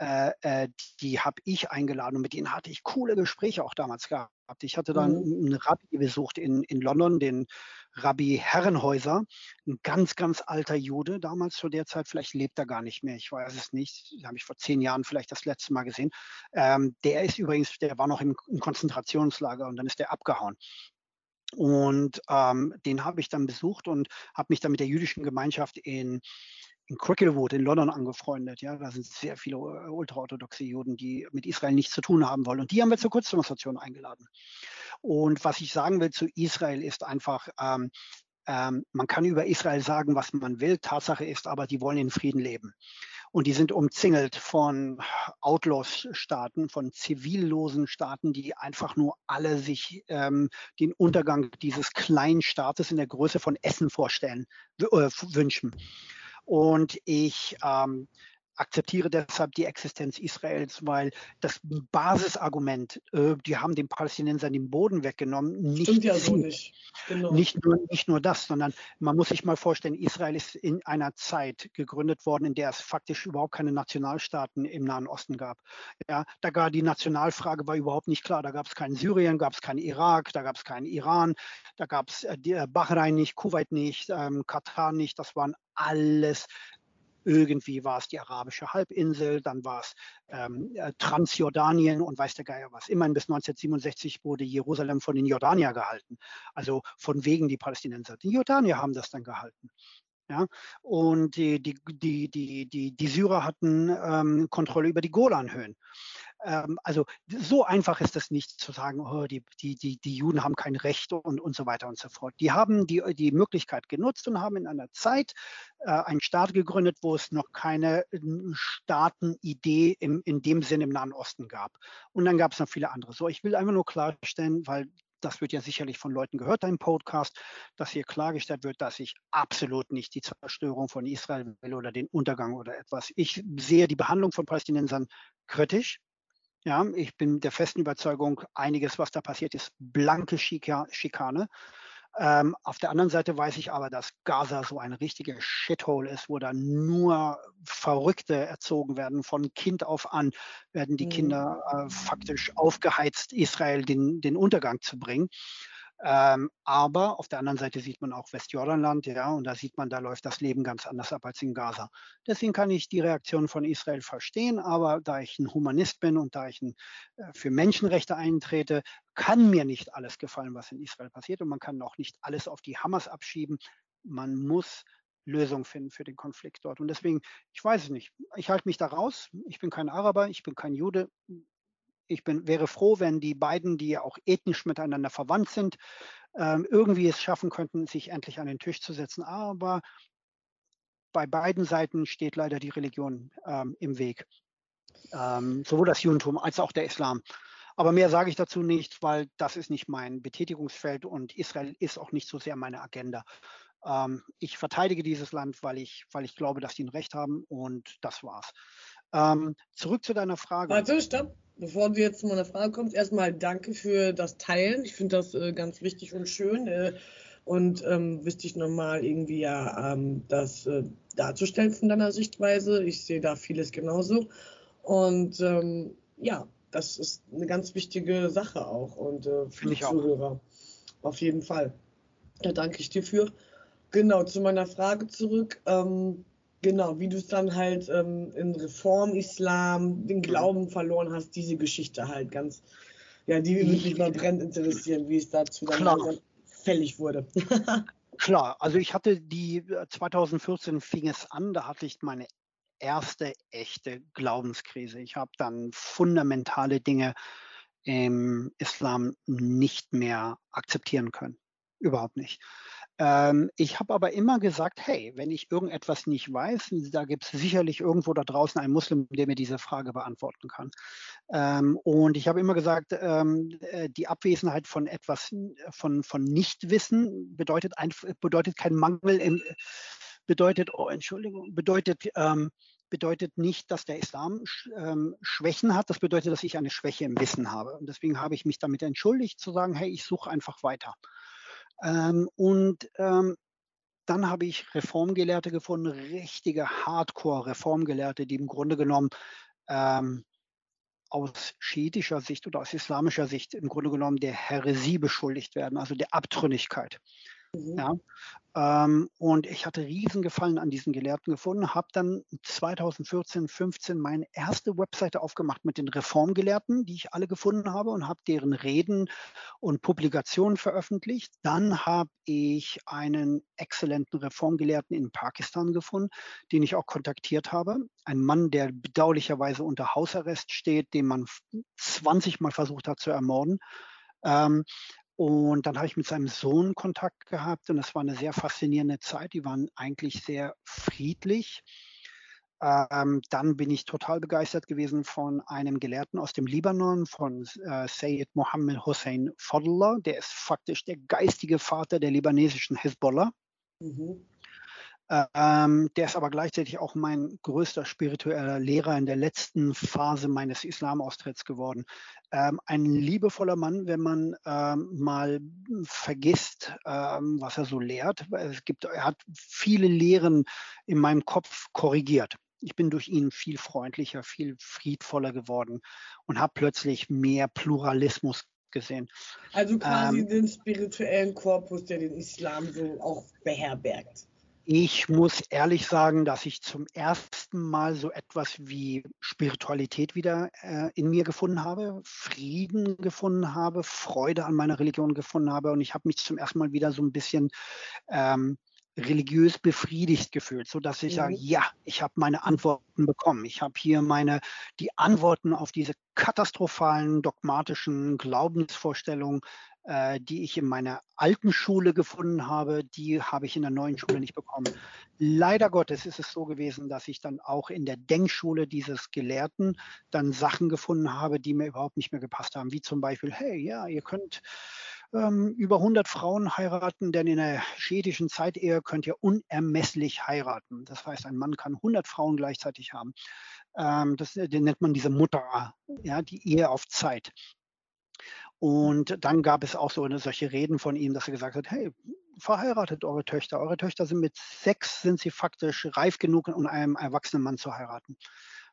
äh, äh, die habe ich eingeladen und mit denen hatte ich coole Gespräche auch damals gehabt. Ich hatte dann mhm. einen Rabbi besucht in, in London, den Rabbi Herrenhäuser, ein ganz, ganz alter Jude, damals zu der Zeit, vielleicht lebt er gar nicht mehr, ich weiß es nicht, habe ich vor zehn Jahren vielleicht das letzte Mal gesehen. Ähm, der ist übrigens, der war noch im, im Konzentrationslager und dann ist der abgehauen. Und ähm, den habe ich dann besucht und habe mich dann mit der jüdischen Gemeinschaft in in Cricklewood in London angefreundet. Ja, da sind sehr viele äh, ultraorthodoxe Juden, die mit Israel nichts zu tun haben wollen. Und die haben wir zur Kurzdemonstration eingeladen. Und was ich sagen will zu Israel ist einfach, ähm, ähm, man kann über Israel sagen, was man will. Tatsache ist aber, die wollen in Frieden leben. Und die sind umzingelt von Outlaws-Staaten, von zivillosen Staaten, die einfach nur alle sich ähm, den Untergang dieses kleinen Staates in der Größe von Essen vorstellen, äh, wünschen. Und ich ähm, akzeptiere deshalb die Existenz Israels, weil das Basisargument, äh, die haben den Palästinensern den Boden weggenommen, nicht, Stimmt ja so nicht. Genau. nicht, nur, nicht nur das, sondern man muss sich mal vorstellen, Israel ist in einer Zeit gegründet worden, in der es faktisch überhaupt keine Nationalstaaten im Nahen Osten gab. Ja, da gar die Nationalfrage war überhaupt nicht klar. Da gab es keinen Syrien, gab es keinen Irak, da gab es keinen Iran, da gab es äh, äh, Bahrain nicht, Kuwait nicht, ähm, Katar nicht. Das waren alles irgendwie war es die arabische Halbinsel, dann war es ähm, äh, Transjordanien und weiß der Geier was. Immerhin bis 1967 wurde Jerusalem von den Jordanier gehalten, also von wegen die Palästinenser. Die Jordanier haben das dann gehalten. Ja, und die, die, die, die, die, die Syrer hatten ähm, Kontrolle über die Golanhöhen. Ähm, also so einfach ist es nicht zu sagen, oh, die, die, die, die Juden haben kein Recht und, und so weiter und so fort. Die haben die, die Möglichkeit genutzt und haben in einer Zeit äh, einen Staat gegründet, wo es noch keine hm, Staatenidee im, in dem Sinn im Nahen Osten gab. Und dann gab es noch viele andere. So, ich will einfach nur klarstellen, weil das wird ja sicherlich von Leuten gehört, dein Podcast, dass hier klargestellt wird, dass ich absolut nicht die Zerstörung von Israel will oder den Untergang oder etwas. Ich sehe die Behandlung von Palästinensern kritisch. Ja, ich bin der festen Überzeugung, einiges, was da passiert, ist blanke Schikane. Ähm, auf der anderen Seite weiß ich aber, dass Gaza so ein richtiger Shithole ist, wo da nur Verrückte erzogen werden. Von Kind auf an werden die mhm. Kinder äh, faktisch aufgeheizt, Israel den, den Untergang zu bringen. Ähm, aber auf der anderen Seite sieht man auch Westjordanland, ja, und da sieht man, da läuft das Leben ganz anders ab als in Gaza. Deswegen kann ich die Reaktion von Israel verstehen, aber da ich ein Humanist bin und da ich ein, äh, für Menschenrechte eintrete, kann mir nicht alles gefallen, was in Israel passiert und man kann auch nicht alles auf die Hamas abschieben. Man muss Lösung finden für den Konflikt dort. Und deswegen, ich weiß es nicht. Ich halte mich da raus. Ich bin kein Araber, ich bin kein Jude ich bin, wäre froh, wenn die beiden, die ja auch ethnisch miteinander verwandt sind, ähm, irgendwie es schaffen könnten, sich endlich an den Tisch zu setzen. Aber bei beiden Seiten steht leider die Religion ähm, im Weg. Ähm, sowohl das Judentum als auch der Islam. Aber mehr sage ich dazu nicht, weil das ist nicht mein Betätigungsfeld und Israel ist auch nicht so sehr meine Agenda. Ähm, ich verteidige dieses Land, weil ich, weil ich glaube, dass die ein Recht haben und das war's. Ähm, zurück zu deiner Frage. Warte, stopp. Bevor du jetzt zu meiner Frage kommst, erstmal danke für das Teilen. Ich finde das äh, ganz wichtig und schön. Äh, und ähm, wichtig nochmal irgendwie ja ähm, das äh, darzustellen von deiner Sichtweise. Ich sehe da vieles genauso. Und ähm, ja, das ist eine ganz wichtige Sache auch und äh, für die Zuhörer. Auch. Auf jeden Fall. Da danke ich dir für. Genau, zu meiner Frage zurück. Ähm, Genau, wie du es dann halt ähm, in Reform-Islam den Glauben verloren hast, diese Geschichte halt ganz, ja, die würde mich mal brennend interessieren, wie es dazu dann Klar. fällig wurde. Klar, also ich hatte die 2014 äh, fing es an, da hatte ich meine erste echte Glaubenskrise. Ich habe dann fundamentale Dinge im Islam nicht mehr akzeptieren können. Überhaupt nicht. Ähm, ich habe aber immer gesagt, hey, wenn ich irgendetwas nicht weiß, da gibt es sicherlich irgendwo da draußen einen Muslim, der mir diese Frage beantworten kann. Ähm, und ich habe immer gesagt, ähm, äh, die Abwesenheit von etwas, von, von Nichtwissen bedeutet, bedeutet kein Mangel, im, bedeutet, oh Entschuldigung, bedeutet, bedeutet nicht, dass der Islam ähm, Schwächen hat. Das bedeutet, dass ich eine Schwäche im Wissen habe. Und deswegen habe ich mich damit entschuldigt, zu sagen, hey, ich suche einfach weiter. Ähm, und ähm, dann habe ich Reformgelehrte gefunden, richtige Hardcore-Reformgelehrte, die im Grunde genommen ähm, aus schiitischer Sicht oder aus islamischer Sicht im Grunde genommen der Häresie beschuldigt werden, also der Abtrünnigkeit. Mhm. Ja, ähm, und ich hatte Riesengefallen an diesen Gelehrten gefunden, habe dann 2014, 15 meine erste Webseite aufgemacht mit den Reformgelehrten, die ich alle gefunden habe und habe deren Reden und Publikationen veröffentlicht. Dann habe ich einen exzellenten Reformgelehrten in Pakistan gefunden, den ich auch kontaktiert habe. Ein Mann, der bedauerlicherweise unter Hausarrest steht, den man 20 Mal versucht hat zu ermorden. Ähm, und dann habe ich mit seinem Sohn Kontakt gehabt und es war eine sehr faszinierende Zeit. Die waren eigentlich sehr friedlich. Ähm, dann bin ich total begeistert gewesen von einem Gelehrten aus dem Libanon, von äh, Sayyid Mohammed Hussein Fadlullah. Der ist faktisch der geistige Vater der libanesischen Hezbollah. Mhm. Ähm, der ist aber gleichzeitig auch mein größter spiritueller Lehrer in der letzten Phase meines Islamaustritts geworden. Ähm, ein liebevoller Mann, wenn man ähm, mal vergisst, ähm, was er so lehrt. Es gibt, er hat viele Lehren in meinem Kopf korrigiert. Ich bin durch ihn viel freundlicher, viel friedvoller geworden und habe plötzlich mehr Pluralismus gesehen. Also quasi ähm, den spirituellen Korpus, der den Islam so auch beherbergt. Ich muss ehrlich sagen, dass ich zum ersten Mal so etwas wie Spiritualität wieder äh, in mir gefunden habe, Frieden gefunden habe, Freude an meiner Religion gefunden habe und ich habe mich zum ersten Mal wieder so ein bisschen ähm, religiös befriedigt gefühlt, so dass ich mhm. sage, ja, ich habe meine Antworten bekommen. Ich habe hier meine die Antworten auf diese katastrophalen dogmatischen Glaubensvorstellungen äh, die ich in meiner alten Schule gefunden habe, die habe ich in der neuen Schule nicht bekommen. Leider Gottes ist es so gewesen, dass ich dann auch in der Denkschule dieses Gelehrten dann Sachen gefunden habe, die mir überhaupt nicht mehr gepasst haben, wie zum Beispiel, hey, ja, ihr könnt ähm, über 100 Frauen heiraten, denn in der schädischen Zeitehe könnt ihr unermesslich heiraten. Das heißt, ein Mann kann 100 Frauen gleichzeitig haben. Ähm, das, den nennt man diese Mutter, ja, die Ehe auf Zeit. Und dann gab es auch so eine, solche Reden von ihm, dass er gesagt hat, hey, verheiratet eure Töchter. Eure Töchter sind mit sechs, sind sie faktisch reif genug, um einen erwachsenen Mann zu heiraten.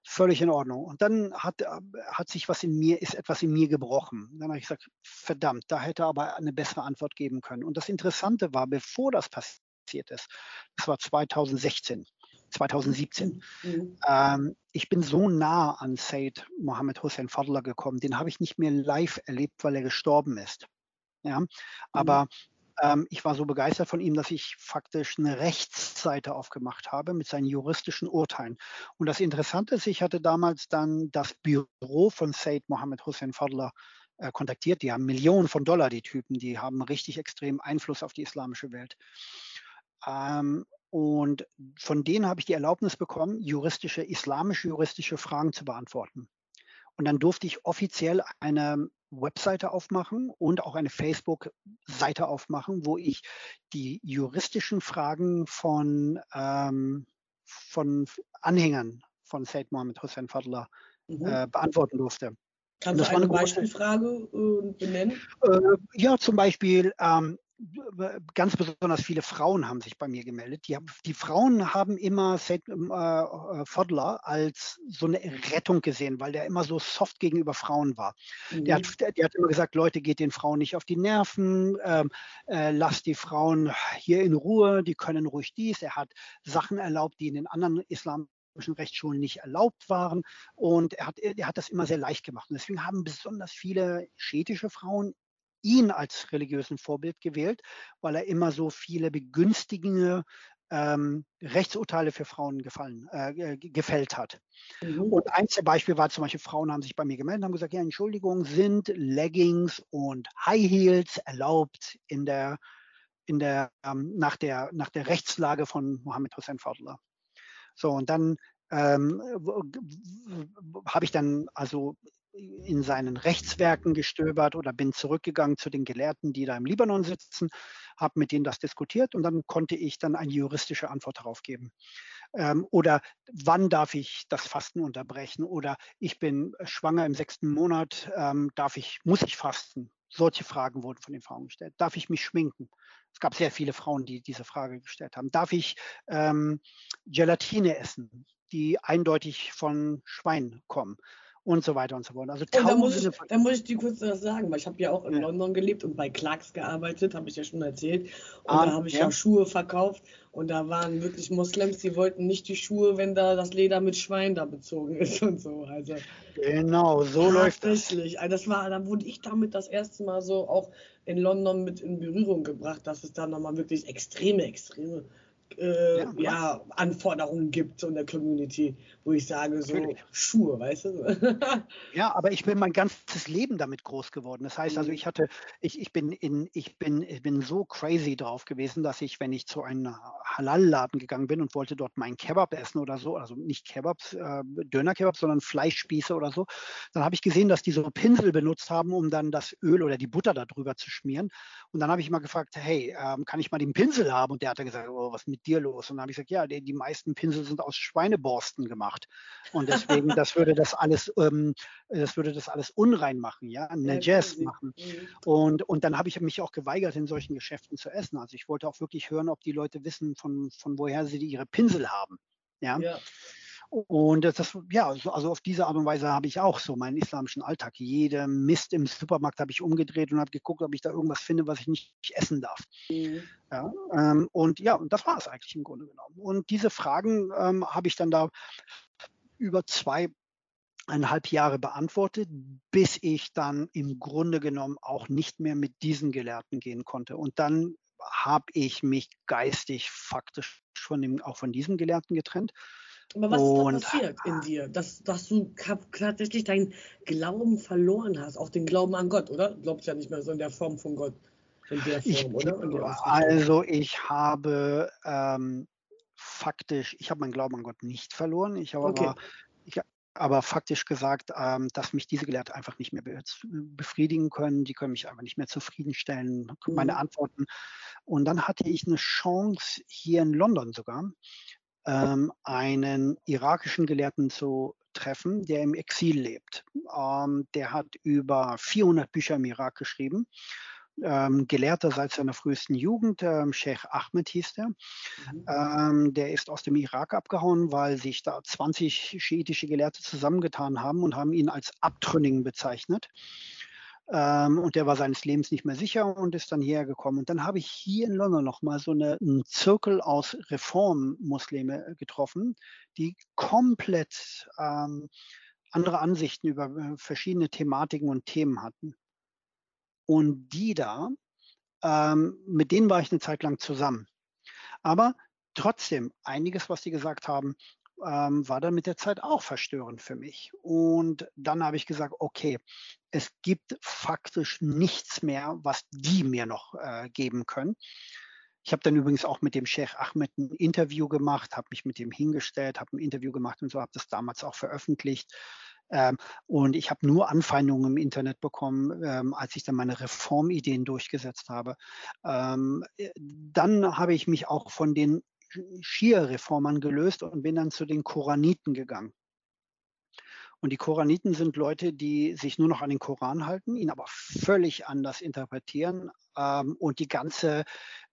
Völlig in Ordnung. Und dann hat, hat sich was in mir, ist etwas in mir gebrochen. Dann habe ich gesagt, verdammt, da hätte er aber eine bessere Antwort geben können. Und das Interessante war, bevor das passiert ist, das war 2016, 2017. Mhm. Ähm, ich bin so nah an Said Mohammed Hussein Fadler gekommen, den habe ich nicht mehr live erlebt, weil er gestorben ist. Ja, aber mhm. ähm, ich war so begeistert von ihm, dass ich faktisch eine Rechtsseite aufgemacht habe mit seinen juristischen Urteilen. Und das Interessante ist, ich hatte damals dann das Büro von Said Mohammed Hussein Fadler äh, kontaktiert. Die haben Millionen von Dollar, die Typen, die haben richtig extrem Einfluss auf die islamische Welt. Ähm, und von denen habe ich die Erlaubnis bekommen, juristische, islamische juristische Fragen zu beantworten. Und dann durfte ich offiziell eine Webseite aufmachen und auch eine Facebook-Seite aufmachen, wo ich die juristischen Fragen von, ähm, von Anhängern von Said Mohammed Hussein Fadler mhm. äh, beantworten durfte. Kannst du eine, eine Beispielfrage äh, benennen? Äh, ja, zum Beispiel, ähm, ganz besonders viele Frauen haben sich bei mir gemeldet. Die, die Frauen haben immer Seth ähm, äh, äh, Fodler als so eine Rettung gesehen, weil der immer so soft gegenüber Frauen war. Mhm. Der, hat, der, der, hat immer gesagt, Leute, geht den Frauen nicht auf die Nerven, ähm, äh, lasst die Frauen hier in Ruhe, die können ruhig dies. Er hat Sachen erlaubt, die in den anderen islamischen Rechtsschulen nicht erlaubt waren. Und er hat, er hat das immer sehr leicht gemacht. Und deswegen haben besonders viele schiitische Frauen ihn als religiösen Vorbild gewählt, weil er immer so viele begünstigende ähm, Rechtsurteile für Frauen gefallen, äh, gefällt hat. Mhm. Und eins der Beispiele war zum Beispiel, Frauen haben sich bei mir gemeldet und haben gesagt, ja, Entschuldigung, sind Leggings und High Heels erlaubt in der in der, ähm, nach, der, nach der Rechtslage von Mohammed Hussein Fadler. So, und dann ähm, habe ich dann also in seinen Rechtswerken gestöbert oder bin zurückgegangen zu den Gelehrten, die da im Libanon sitzen, habe mit denen das diskutiert und dann konnte ich dann eine juristische Antwort darauf geben. Ähm, oder wann darf ich das Fasten unterbrechen? Oder ich bin schwanger im sechsten Monat, ähm, darf ich, muss ich fasten? Solche Fragen wurden von den Frauen gestellt. Darf ich mich schminken? Es gab sehr viele Frauen, die diese Frage gestellt haben. Darf ich ähm, Gelatine essen, die eindeutig von Schwein kommen? Und so weiter und so fort. Also da muss, ich, da muss ich dir kurz was sagen, weil ich habe ja auch in ja. London gelebt und bei Clarks gearbeitet, habe ich ja schon erzählt. Und ah, da habe ich ja. ja. Schuhe verkauft und da waren wirklich Moslems, die wollten nicht die Schuhe, wenn da das Leder mit Schwein da bezogen ist und so. Also genau, so läuft das. Tatsächlich. Also das war, dann wurde ich damit das erste Mal so auch in London mit in Berührung gebracht, dass es da nochmal wirklich extreme, extreme äh, ja, ja, Anforderungen gibt in der Community, wo ich sage, so Natürlich. Schuhe, weißt du? ja, aber ich bin mein ganzes Leben damit groß geworden. Das heißt also, mhm. ich hatte, ich, ich bin in, ich bin, ich bin so crazy drauf gewesen, dass ich, wenn ich zu einem Halal-Laden gegangen bin und wollte dort meinen Kebab essen oder so, also nicht Kebabs, äh, Döner-Kebab, sondern Fleischspieße oder so, dann habe ich gesehen, dass die so Pinsel benutzt haben, um dann das Öl oder die Butter darüber zu schmieren. Und dann habe ich mal gefragt, hey, ähm, kann ich mal den Pinsel haben? Und der hat dann gesagt, oh, was mit dir los? Und dann habe ich gesagt, ja, die, die, meisten Pinsel sind aus Schweineborsten gemacht. Und deswegen, das würde das alles, ähm, das würde das alles unrein machen, ja, Najas machen. Mhm. Und, und dann habe ich mich auch geweigert, in solchen Geschäften zu essen. Also ich wollte auch wirklich hören, ob die Leute wissen, von, von woher sie ihre Pinsel haben. ja. ja. Und das, ja, also auf diese Art und Weise habe ich auch so meinen islamischen Alltag. Jede Mist im Supermarkt habe ich umgedreht und habe geguckt, ob ich da irgendwas finde, was ich nicht essen darf. Mhm. Ja, ähm, und ja, und das war es eigentlich im Grunde genommen. Und diese Fragen ähm, habe ich dann da über zweieinhalb Jahre beantwortet, bis ich dann im Grunde genommen auch nicht mehr mit diesen Gelehrten gehen konnte. Und dann habe ich mich geistig faktisch von dem, auch von diesen Gelehrten getrennt aber was und, ist da passiert in dir, dass, dass du tatsächlich deinen Glauben verloren hast, auch den Glauben an Gott, oder? Du glaubst ja nicht mehr so in der Form von Gott. In der Form, ich, oder? also ich habe ähm, faktisch, ich habe meinen Glauben an Gott nicht verloren. Ich habe okay. aber, ich, aber faktisch gesagt, ähm, dass mich diese Gelehrten einfach nicht mehr be befriedigen können. Die können mich einfach nicht mehr zufriedenstellen, meine mhm. Antworten. Und dann hatte ich eine Chance hier in London sogar, ähm, einen irakischen Gelehrten zu treffen, der im Exil lebt. Ähm, der hat über 400 Bücher im Irak geschrieben. Ähm, Gelehrter seit seiner frühesten Jugend, ähm, Sheikh Ahmed hieß der. Mhm. Ähm, der ist aus dem Irak abgehauen, weil sich da 20 schiitische Gelehrte zusammengetan haben und haben ihn als Abtrünnigen bezeichnet. Ähm, und der war seines Lebens nicht mehr sicher und ist dann hierher gekommen. Und dann habe ich hier in London nochmal so eine, einen Zirkel aus Reformmuslime getroffen, die komplett ähm, andere Ansichten über äh, verschiedene Thematiken und Themen hatten. Und die da, ähm, mit denen war ich eine Zeit lang zusammen. Aber trotzdem, einiges, was die gesagt haben, ähm, war dann mit der Zeit auch verstörend für mich. Und dann habe ich gesagt, okay, es gibt faktisch nichts mehr, was die mir noch äh, geben können. Ich habe dann übrigens auch mit dem Sheikh Ahmed ein Interview gemacht, habe mich mit ihm hingestellt, habe ein Interview gemacht und so, habe das damals auch veröffentlicht. Ähm, und ich habe nur Anfeindungen im Internet bekommen, ähm, als ich dann meine Reformideen durchgesetzt habe. Ähm, äh, dann habe ich mich auch von den Schia-Reformern gelöst und bin dann zu den Koraniten gegangen. Und die Koraniten sind Leute, die sich nur noch an den Koran halten, ihn aber völlig anders interpretieren ähm, und die ganze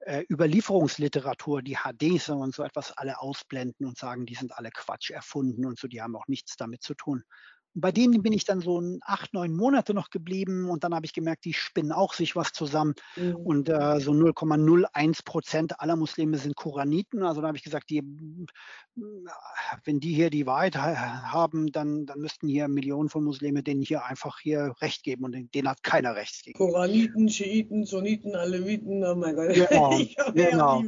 äh, Überlieferungsliteratur, die Hadith und so etwas alle ausblenden und sagen, die sind alle Quatsch erfunden und so, die haben auch nichts damit zu tun bei denen bin ich dann so acht, neun Monate noch geblieben und dann habe ich gemerkt, die spinnen auch sich was zusammen. Mhm. Und äh, so 0,01 Prozent aller Muslime sind Koraniten. Also da habe ich gesagt, die, wenn die hier die Wahrheit haben, dann, dann müssten hier Millionen von Muslimen denen hier einfach hier Recht geben und denen hat keiner Recht gegeben. Koraniten, Schiiten, Sunniten, Aleviten, oh mein Gott. Genau, genau.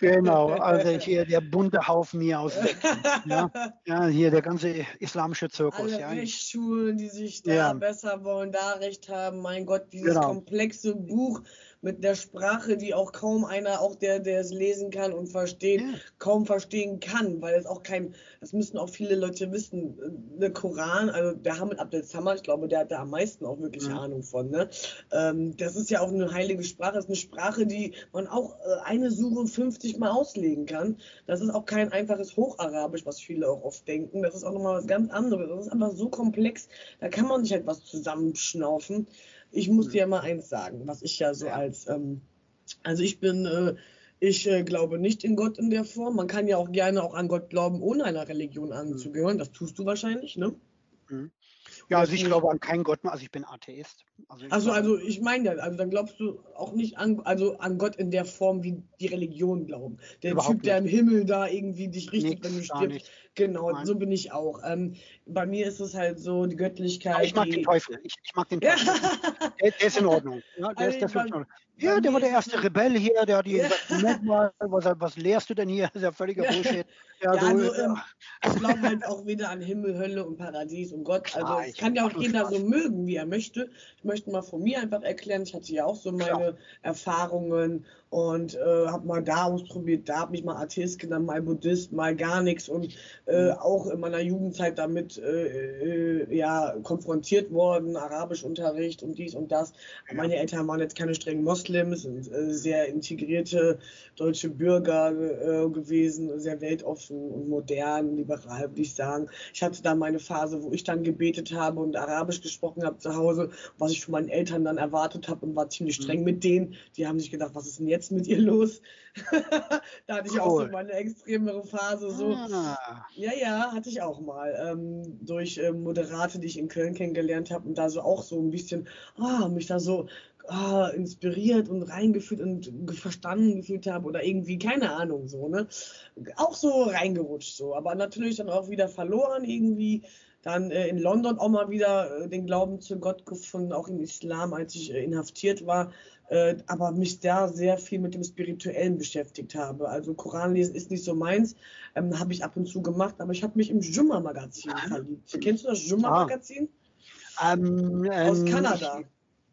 Genau, also hier der bunte Haufen hier aus. ja, ja, hier der ganze islamische Zirkus. Alle ja. Rechtschulen, die sich da ja. besser wollen, da Recht haben. Mein Gott, dieses genau. komplexe Buch, mit der Sprache, die auch kaum einer, auch der, der es lesen kann und versteht, ja. kaum verstehen kann, weil es auch kein, das müssen auch viele Leute wissen, äh, der Koran, also der Hamid Abdel Samad, ich glaube, der hat da am meisten auch wirklich mhm. Ahnung von, ne? Ähm, das ist ja auch eine heilige Sprache, das ist eine Sprache, die man auch äh, eine Suche 50 Mal auslegen kann. Das ist auch kein einfaches Hocharabisch, was viele auch oft denken, das ist auch nochmal was ganz anderes, das ist einfach so komplex, da kann man sich halt was zusammenschnaufen. Ich muss dir mal eins sagen, was ich ja so ja. als, ähm, also ich bin, äh, ich äh, glaube nicht in Gott in der Form. Man kann ja auch gerne auch an Gott glauben, ohne einer Religion anzugehören. Das tust du wahrscheinlich, ne? Mhm. Ja, also ich glaube an keinen Gott mehr, also ich bin Atheist. Also ich, also, also ich meine ja, also dann glaubst du auch nicht an, also an Gott in der Form, wie die Religion glauben. Der Typ, nicht. der im Himmel da irgendwie dich richtet, wenn du stirbst. Genau, so bin ich auch. Ähm, bei mir ist es halt so, die Göttlichkeit. Aber ich mag die... den Teufel. Ich, ich mag den Teufel. der, der, ist in Ordnung. Ja, der, also ist, der, bei, ja, der war der erste Rebell hier, der hat die gesagt, was, was lehrst du denn hier? Das ist ja völliger Bullshit. Ja, ja so, also, ähm, ich glaube halt auch wieder an Himmel, Hölle und Paradies und Gott. Also es kann ja auch jeder Spaß. so mögen, wie er möchte. Ich möchte mal von mir einfach erklären, ich hatte ja auch so meine Klar. Erfahrungen und äh, habe mal da ausprobiert, da habe mich mal Atheist genannt, mal Buddhist, mal gar nichts und äh, mhm. auch in meiner Jugendzeit damit äh, äh, ja konfrontiert worden, Arabischunterricht und dies und das. Ja. Meine Eltern waren jetzt keine strengen Moslems, sind äh, sehr integrierte deutsche Bürger äh, gewesen, sehr weltoffen und modern, liberal würde ich sagen. Ich hatte da meine Phase, wo ich dann gebetet habe und Arabisch gesprochen habe zu Hause, was ich von meinen Eltern dann erwartet habe und war ziemlich streng mhm. mit denen. Die haben sich gedacht, was ist denn jetzt mit ihr los? da hatte ich cool. auch so meine extremere Phase. So. Ah. Ja, ja, hatte ich auch mal. Ähm, durch ähm, Moderate, die ich in Köln kennengelernt habe und da so auch so ein bisschen, ah, mich da so ah, inspiriert und reingefühlt und verstanden gefühlt habe oder irgendwie, keine Ahnung, so, ne? Auch so reingerutscht so, aber natürlich dann auch wieder verloren irgendwie dann äh, in London auch mal wieder äh, den Glauben zu Gott gefunden, auch im Islam, als ich äh, inhaftiert war, äh, aber mich da sehr viel mit dem Spirituellen beschäftigt habe. Also Koran lesen ist nicht so meins, ähm, habe ich ab und zu gemacht, aber ich habe mich im Jumma-Magazin verliebt. Kennst du das Jumma-Magazin? Ah. Ähm, Aus Kanada.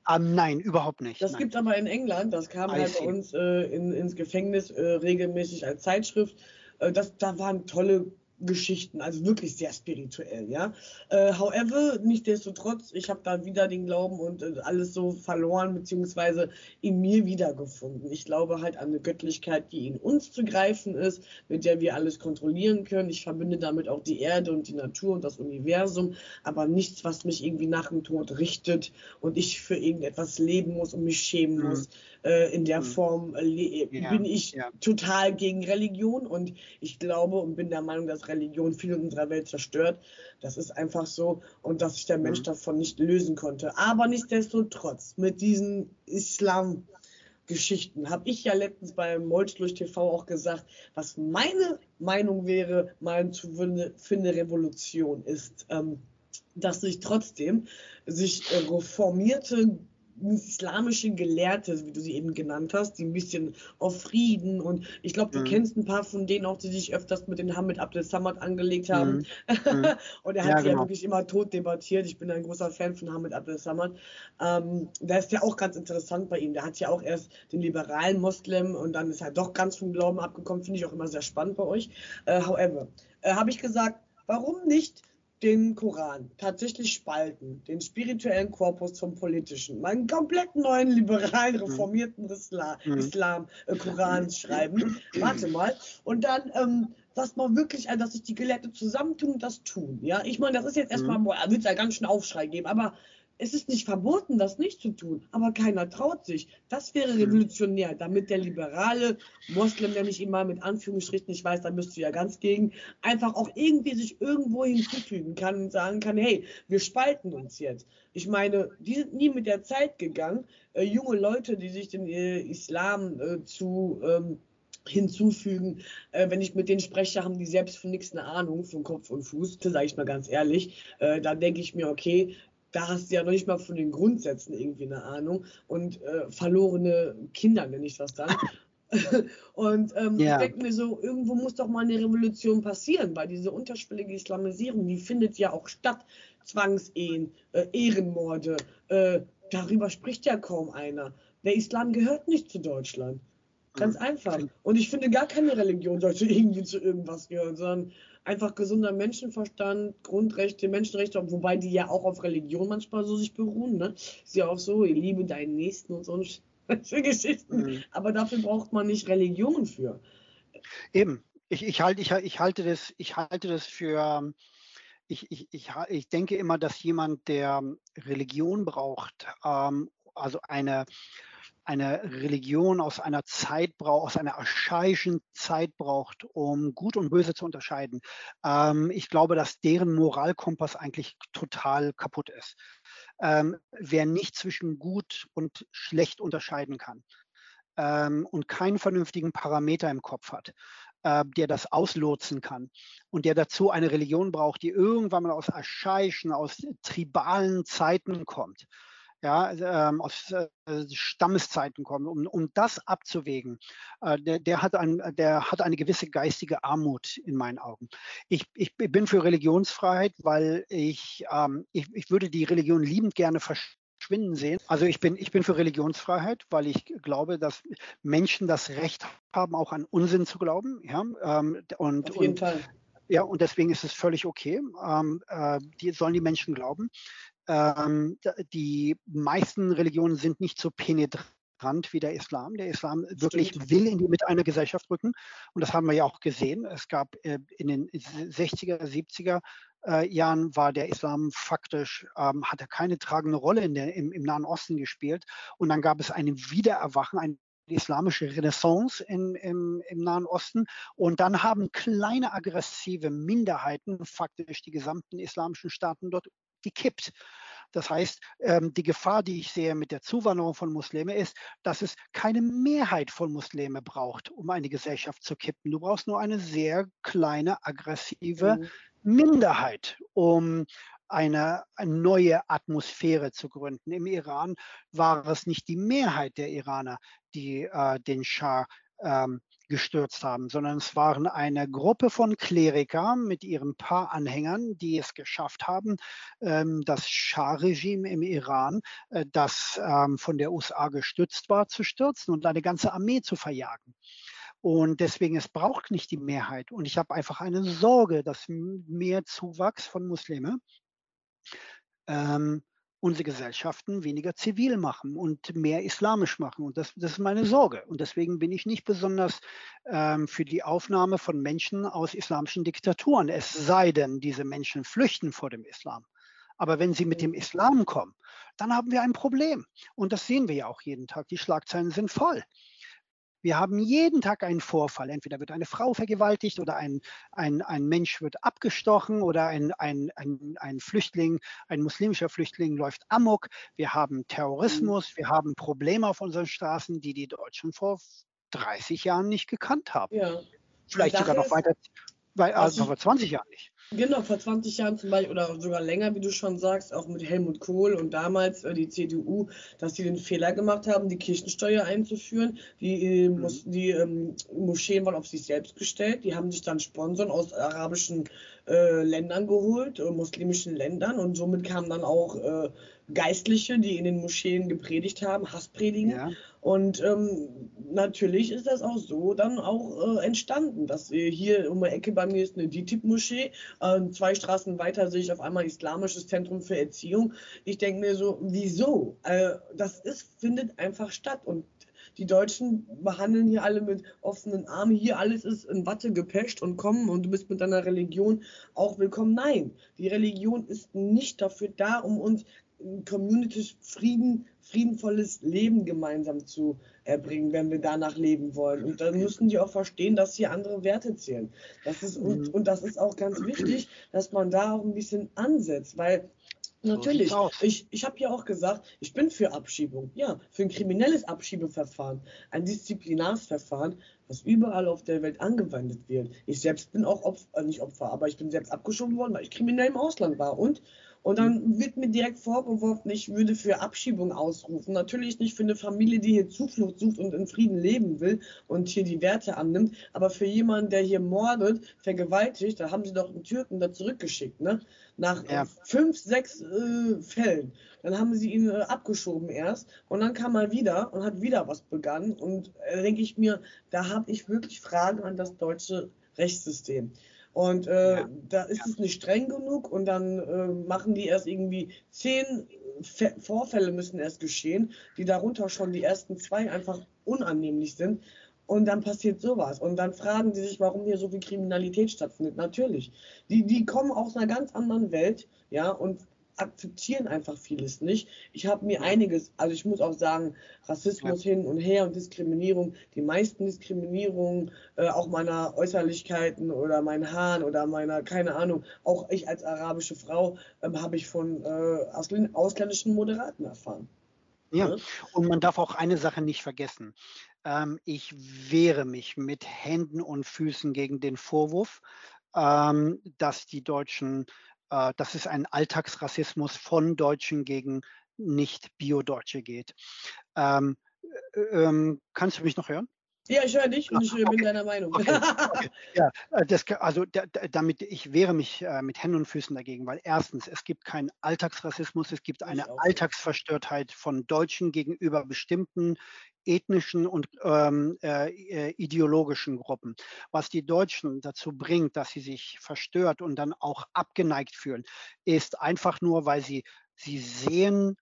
Ähm, nein, überhaupt nicht. Das gibt es aber in England. Das kam I halt see. bei uns äh, in, ins Gefängnis äh, regelmäßig als Zeitschrift. Äh, das, da waren tolle Geschichten, also wirklich sehr spirituell, ja. Äh, however, nichtsdestotrotz, ich habe da wieder den Glauben und äh, alles so verloren, beziehungsweise in mir wiedergefunden. Ich glaube halt an eine Göttlichkeit, die in uns zu greifen ist, mit der wir alles kontrollieren können. Ich verbinde damit auch die Erde und die Natur und das Universum, aber nichts, was mich irgendwie nach dem Tod richtet und ich für irgendetwas leben muss und mich schämen mhm. Äh, in der mhm. Form äh, ja, bin ich ja. total gegen Religion und ich glaube und bin der Meinung, dass Religion viel in unserer Welt zerstört. Das ist einfach so und dass sich der Mensch mhm. davon nicht lösen konnte. Aber nichtsdestotrotz, mit diesen Islam Geschichten. Habe ich ja letztens beim Molzlurch TV auch gesagt, was meine Meinung wäre, mal zu eine Revolution ist, ähm, dass sich trotzdem sich äh, reformierte islamische Gelehrte, wie du sie eben genannt hast, die ein bisschen auf Frieden und ich glaube, du mhm. kennst ein paar von denen auch, die sich öfters mit den Hamid Abdel Samad angelegt haben. Mhm. mhm. und er hat ja, sie genau. ja wirklich immer tot debattiert. Ich bin ein großer Fan von Hamid Abdel Samad. Ähm, da ist ja auch ganz interessant bei ihm. Der hat ja auch erst den liberalen Moslem und dann ist er doch ganz vom Glauben abgekommen. Finde ich auch immer sehr spannend bei euch. Äh, however, äh, habe ich gesagt, warum nicht den Koran tatsächlich spalten, den spirituellen Korpus zum politischen, meinen komplett neuen liberalen, reformierten Islam, mhm. Islam äh, Koran schreiben. Warte mal. Und dann, ähm, dass man wirklich, also, dass sich die Gelehrten zusammentun und das tun. Ja, ich meine, das ist jetzt erstmal, mhm. wird es ja ganz schön Aufschrei geben, aber es ist nicht verboten, das nicht zu tun, aber keiner traut sich. Das wäre hm. revolutionär, damit der liberale Moslem, der nicht immer mit Anführungsstrichen, ich weiß, da müsst du ja ganz gegen, einfach auch irgendwie sich irgendwo hinzufügen kann und sagen kann, hey, wir spalten uns jetzt. Ich meine, die sind nie mit der Zeit gegangen. Äh, junge Leute, die sich den äh, Islam äh, zu ähm, hinzufügen. Äh, wenn ich mit denen spreche, haben die selbst von nichts eine Ahnung, von Kopf und Fuß, sage ich mal ganz ehrlich. Äh, da denke ich mir, okay, da hast du ja noch nicht mal von den Grundsätzen irgendwie eine Ahnung und äh, verlorene Kinder nenne ich das dann. und ähm, yeah. ich denke mir so, irgendwo muss doch mal eine Revolution passieren, weil diese unterschwellige Islamisierung, die findet ja auch statt. Zwangsehen, äh, Ehrenmorde, äh, darüber spricht ja kaum einer. Der Islam gehört nicht zu Deutschland. Ganz einfach. Und ich finde, gar keine Religion sollte irgendwie zu irgendwas gehören, sondern einfach gesunder Menschenverstand, Grundrechte, Menschenrechte, wobei die ja auch auf Religion manchmal so sich beruhen. Ne? Ist ja auch so, ihr liebe deinen Nächsten und so für Geschichten. Mhm. Aber dafür braucht man nicht Religion für. Eben. Ich, ich, halte, ich, ich, halte das, ich halte das für. Ich, ich, ich, ich denke immer, dass jemand, der Religion braucht, ähm, also eine, eine Religion aus einer Zeit braucht, aus einer archaischen Zeit braucht, um Gut und Böse zu unterscheiden. Ähm, ich glaube, dass deren Moralkompass eigentlich total kaputt ist. Ähm, wer nicht zwischen gut und schlecht unterscheiden kann ähm, und keinen vernünftigen Parameter im Kopf hat, äh, der das auslotsen kann und der dazu eine Religion braucht, die irgendwann mal aus archaischen, aus tribalen Zeiten kommt ja, ähm, aus äh, Stammeszeiten kommen, um, um das abzuwägen, äh, der, der, hat ein, der hat eine gewisse geistige Armut in meinen Augen. Ich, ich bin für Religionsfreiheit, weil ich, ähm, ich, ich würde die Religion liebend gerne verschwinden sehen. Also ich bin, ich bin für Religionsfreiheit, weil ich glaube, dass Menschen das Recht haben, auch an Unsinn zu glauben. Ja? Ähm, und, Auf jeden und, Fall. Ja, und deswegen ist es völlig okay. Ähm, äh, die sollen die Menschen glauben. Ähm, die meisten Religionen sind nicht so penetrant wie der Islam. Der Islam Stimmt. wirklich will in die Mitte einer Gesellschaft rücken. Und das haben wir ja auch gesehen. Es gab äh, in den 60er, 70er äh, Jahren war der Islam faktisch, ähm, hat er keine tragende Rolle in der, im, im Nahen Osten gespielt. Und dann gab es ein Wiedererwachen, ein islamische Renaissance in, im, im Nahen Osten. Und dann haben kleine aggressive Minderheiten faktisch die gesamten islamischen Staaten dort gekippt. Das heißt, ähm, die Gefahr, die ich sehe mit der Zuwanderung von Muslimen, ist, dass es keine Mehrheit von Muslimen braucht, um eine Gesellschaft zu kippen. Du brauchst nur eine sehr kleine, aggressive mhm. Minderheit, um eine, eine, neue Atmosphäre zu gründen. Im Iran war es nicht die Mehrheit der Iraner, die äh, den Schah ähm, gestürzt haben, sondern es waren eine Gruppe von Klerikern mit ihren paar Anhängern, die es geschafft haben, ähm, das Schah-Regime im Iran, äh, das ähm, von der USA gestützt war, zu stürzen und eine ganze Armee zu verjagen. Und deswegen, es braucht nicht die Mehrheit. Und ich habe einfach eine Sorge, dass mehr Zuwachs von Muslimen ähm, unsere Gesellschaften weniger zivil machen und mehr islamisch machen. Und das, das ist meine Sorge. Und deswegen bin ich nicht besonders ähm, für die Aufnahme von Menschen aus islamischen Diktaturen, es sei denn, diese Menschen flüchten vor dem Islam. Aber wenn sie mit dem Islam kommen, dann haben wir ein Problem. Und das sehen wir ja auch jeden Tag. Die Schlagzeilen sind voll. Wir haben jeden Tag einen Vorfall. Entweder wird eine Frau vergewaltigt oder ein, ein, ein Mensch wird abgestochen oder ein, ein, ein, ein Flüchtling, ein muslimischer Flüchtling läuft amok. Wir haben Terrorismus, mhm. wir haben Probleme auf unseren Straßen, die die Deutschen vor 30 Jahren nicht gekannt haben. Ja. Vielleicht sogar noch weiter, also vor 20 Jahren nicht. Genau, vor 20 Jahren zum Beispiel oder sogar länger, wie du schon sagst, auch mit Helmut Kohl und damals äh, die CDU, dass sie den Fehler gemacht haben, die Kirchensteuer einzuführen. Die, äh, mhm. die ähm, Moscheen waren auf sich selbst gestellt. Die haben sich dann Sponsoren aus arabischen äh, Ländern geholt, äh, muslimischen Ländern und somit kamen dann auch äh, Geistliche, die in den Moscheen gepredigt haben, Hasspredigen. Ja. Und ähm, natürlich ist das auch so dann auch äh, entstanden, dass äh, hier um die Ecke bei mir ist eine DITIB-Moschee, äh, zwei Straßen weiter sehe ich auf einmal Islamisches Zentrum für Erziehung. Ich denke mir so, wieso? Äh, das ist, findet einfach statt und die Deutschen behandeln hier alle mit offenen Armen. Hier alles ist in Watte gepescht und kommen und du bist mit deiner Religion auch willkommen. Nein, die Religion ist nicht dafür da, um uns Communities Frieden, friedenvolles Leben gemeinsam zu erbringen, wenn wir danach leben wollen. Und dann müssen die auch verstehen, dass hier andere Werte zählen. Das ist, und, mhm. und das ist auch ganz wichtig, dass man da auch ein bisschen ansetzt, weil Natürlich. So ich ich habe ja auch gesagt, ich bin für Abschiebung. Ja, für ein kriminelles Abschiebeverfahren. Ein Disziplinarverfahren, was überall auf der Welt angewendet wird. Ich selbst bin auch Opfer, äh, nicht Opfer, aber ich bin selbst abgeschoben worden, weil ich kriminell im Ausland war. Und Und dann wird mir direkt vorgeworfen, ich würde für Abschiebung ausrufen. Natürlich nicht für eine Familie, die hier Zuflucht sucht und in Frieden leben will und hier die Werte annimmt, aber für jemanden, der hier mordet, vergewaltigt, da haben sie doch einen Türken da zurückgeschickt, ne? Nach ja. fünf, sechs äh, Fällen. Dann haben sie ihn äh, abgeschoben erst und dann kam er wieder und hat wieder was begangen. Und äh, denke ich mir, da habe ich wirklich Fragen an das deutsche Rechtssystem. Und äh, ja. da ist ja. es nicht streng genug und dann äh, machen die erst irgendwie zehn Fe Vorfälle müssen erst geschehen, die darunter schon die ersten zwei einfach unannehmlich sind. Und dann passiert sowas. Und dann fragen die sich, warum hier so viel Kriminalität stattfindet. Natürlich. Die, die kommen aus einer ganz anderen Welt, ja, und akzeptieren einfach vieles nicht. Ich habe mir einiges, also ich muss auch sagen, Rassismus ja. hin und her und Diskriminierung, die meisten Diskriminierungen, äh, auch meiner Äußerlichkeiten oder meinen Haaren oder meiner, keine Ahnung, auch ich als arabische Frau ähm, habe ich von äh, ausländischen Moderaten erfahren. Ja, ja, und man darf auch eine Sache nicht vergessen. Ähm, ich wehre mich mit Händen und Füßen gegen den Vorwurf, ähm, dass die Deutschen äh, dass es einen Alltagsrassismus von Deutschen gegen Nicht-Bio-Deutsche geht. Ähm, äh, ähm, kannst du mich noch hören? Ja, ich höre dich und ich okay. bin deiner Meinung. Okay. Okay. Ja, das, also da, damit ich wehre mich äh, mit Händen und Füßen dagegen, weil erstens, es gibt keinen Alltagsrassismus, es gibt eine Alltagsverstörtheit von Deutschen gegenüber bestimmten ethnischen und ähm, äh, äh, ideologischen Gruppen. Was die Deutschen dazu bringt, dass sie sich verstört und dann auch abgeneigt fühlen, ist einfach nur, weil sie, sie sehen,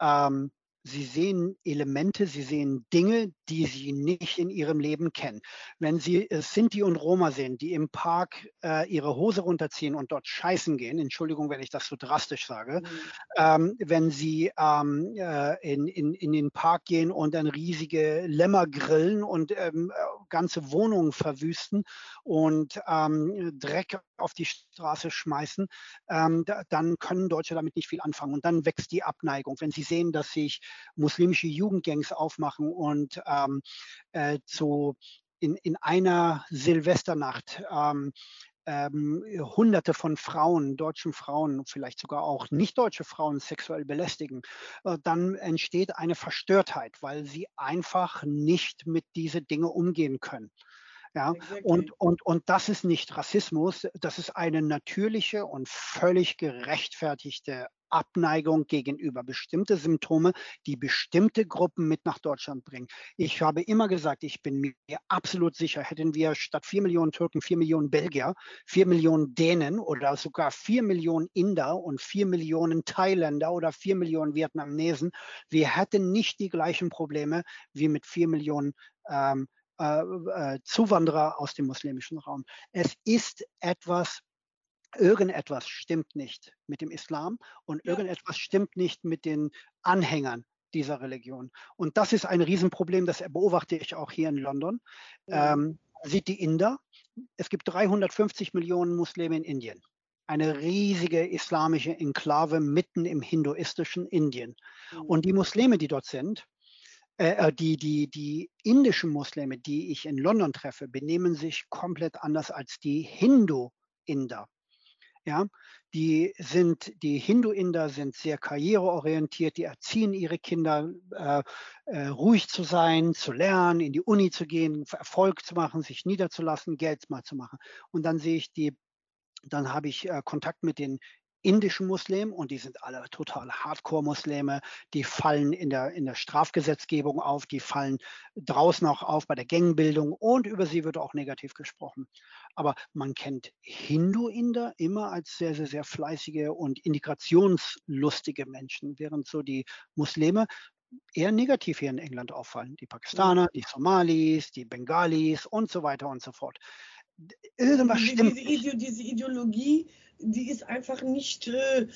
ähm, Sie sehen Elemente, Sie sehen Dinge, die Sie nicht in Ihrem Leben kennen. Wenn Sie äh, Sinti und Roma sehen, die im Park äh, ihre Hose runterziehen und dort scheißen gehen, Entschuldigung, wenn ich das so drastisch sage, mhm. ähm, wenn Sie ähm, äh, in, in, in den Park gehen und dann riesige Lämmer grillen und ähm, äh, ganze Wohnungen verwüsten und ähm, Dreck auf die Straße schmeißen, ähm, da, dann können Deutsche damit nicht viel anfangen. Und dann wächst die Abneigung. Wenn sie sehen, dass sich muslimische Jugendgangs aufmachen und ähm, äh, zu in, in einer Silvesternacht ähm, ähm, Hunderte von Frauen, deutschen Frauen, vielleicht sogar auch nicht deutsche Frauen sexuell belästigen, äh, dann entsteht eine Verstörtheit, weil sie einfach nicht mit diese Dinge umgehen können. Ja, exactly. und, und, und das ist nicht Rassismus, das ist eine natürliche und völlig gerechtfertigte Abneigung gegenüber bestimmte Symptome, die bestimmte Gruppen mit nach Deutschland bringen. Ich habe immer gesagt, ich bin mir absolut sicher, hätten wir statt vier Millionen Türken vier Millionen Belgier, vier Millionen Dänen oder sogar vier Millionen Inder und vier Millionen Thailänder oder vier Millionen Vietnamesen, wir hätten nicht die gleichen Probleme wie mit vier Millionen ähm, äh, äh, Zuwanderer aus dem muslimischen Raum. Es ist etwas, irgendetwas stimmt nicht mit dem Islam und irgendetwas stimmt nicht mit den Anhängern dieser Religion. Und das ist ein Riesenproblem, das beobachte ich auch hier in London. Ja. Ähm, sieht die Inder, es gibt 350 Millionen Muslime in Indien. Eine riesige islamische Enklave mitten im hinduistischen Indien. Mhm. Und die Muslime, die dort sind, äh, äh, die, die, die indischen Muslime, die ich in London treffe, benehmen sich komplett anders als die Hindu-Inder. Ja, die sind, die Hindu-Inder sind sehr karriereorientiert, die erziehen ihre Kinder, äh, äh, ruhig zu sein, zu lernen, in die Uni zu gehen, Erfolg zu machen, sich niederzulassen, Geld mal zu machen. Und dann sehe ich die, dann habe ich äh, Kontakt mit den indischen Muslimen und die sind alle total Hardcore-Muslime, die fallen in der, in der Strafgesetzgebung auf, die fallen draußen auch auf bei der Gängbildung und über sie wird auch negativ gesprochen. Aber man kennt Hindu-Inder immer als sehr, sehr, sehr fleißige und integrationslustige Menschen, während so die Muslime eher negativ hier in England auffallen. Die Pakistaner, die Somalis, die Bengalis und so weiter und so fort. Irgendwas stimmt. Diese, diese Ideologie die ist einfach nicht äh,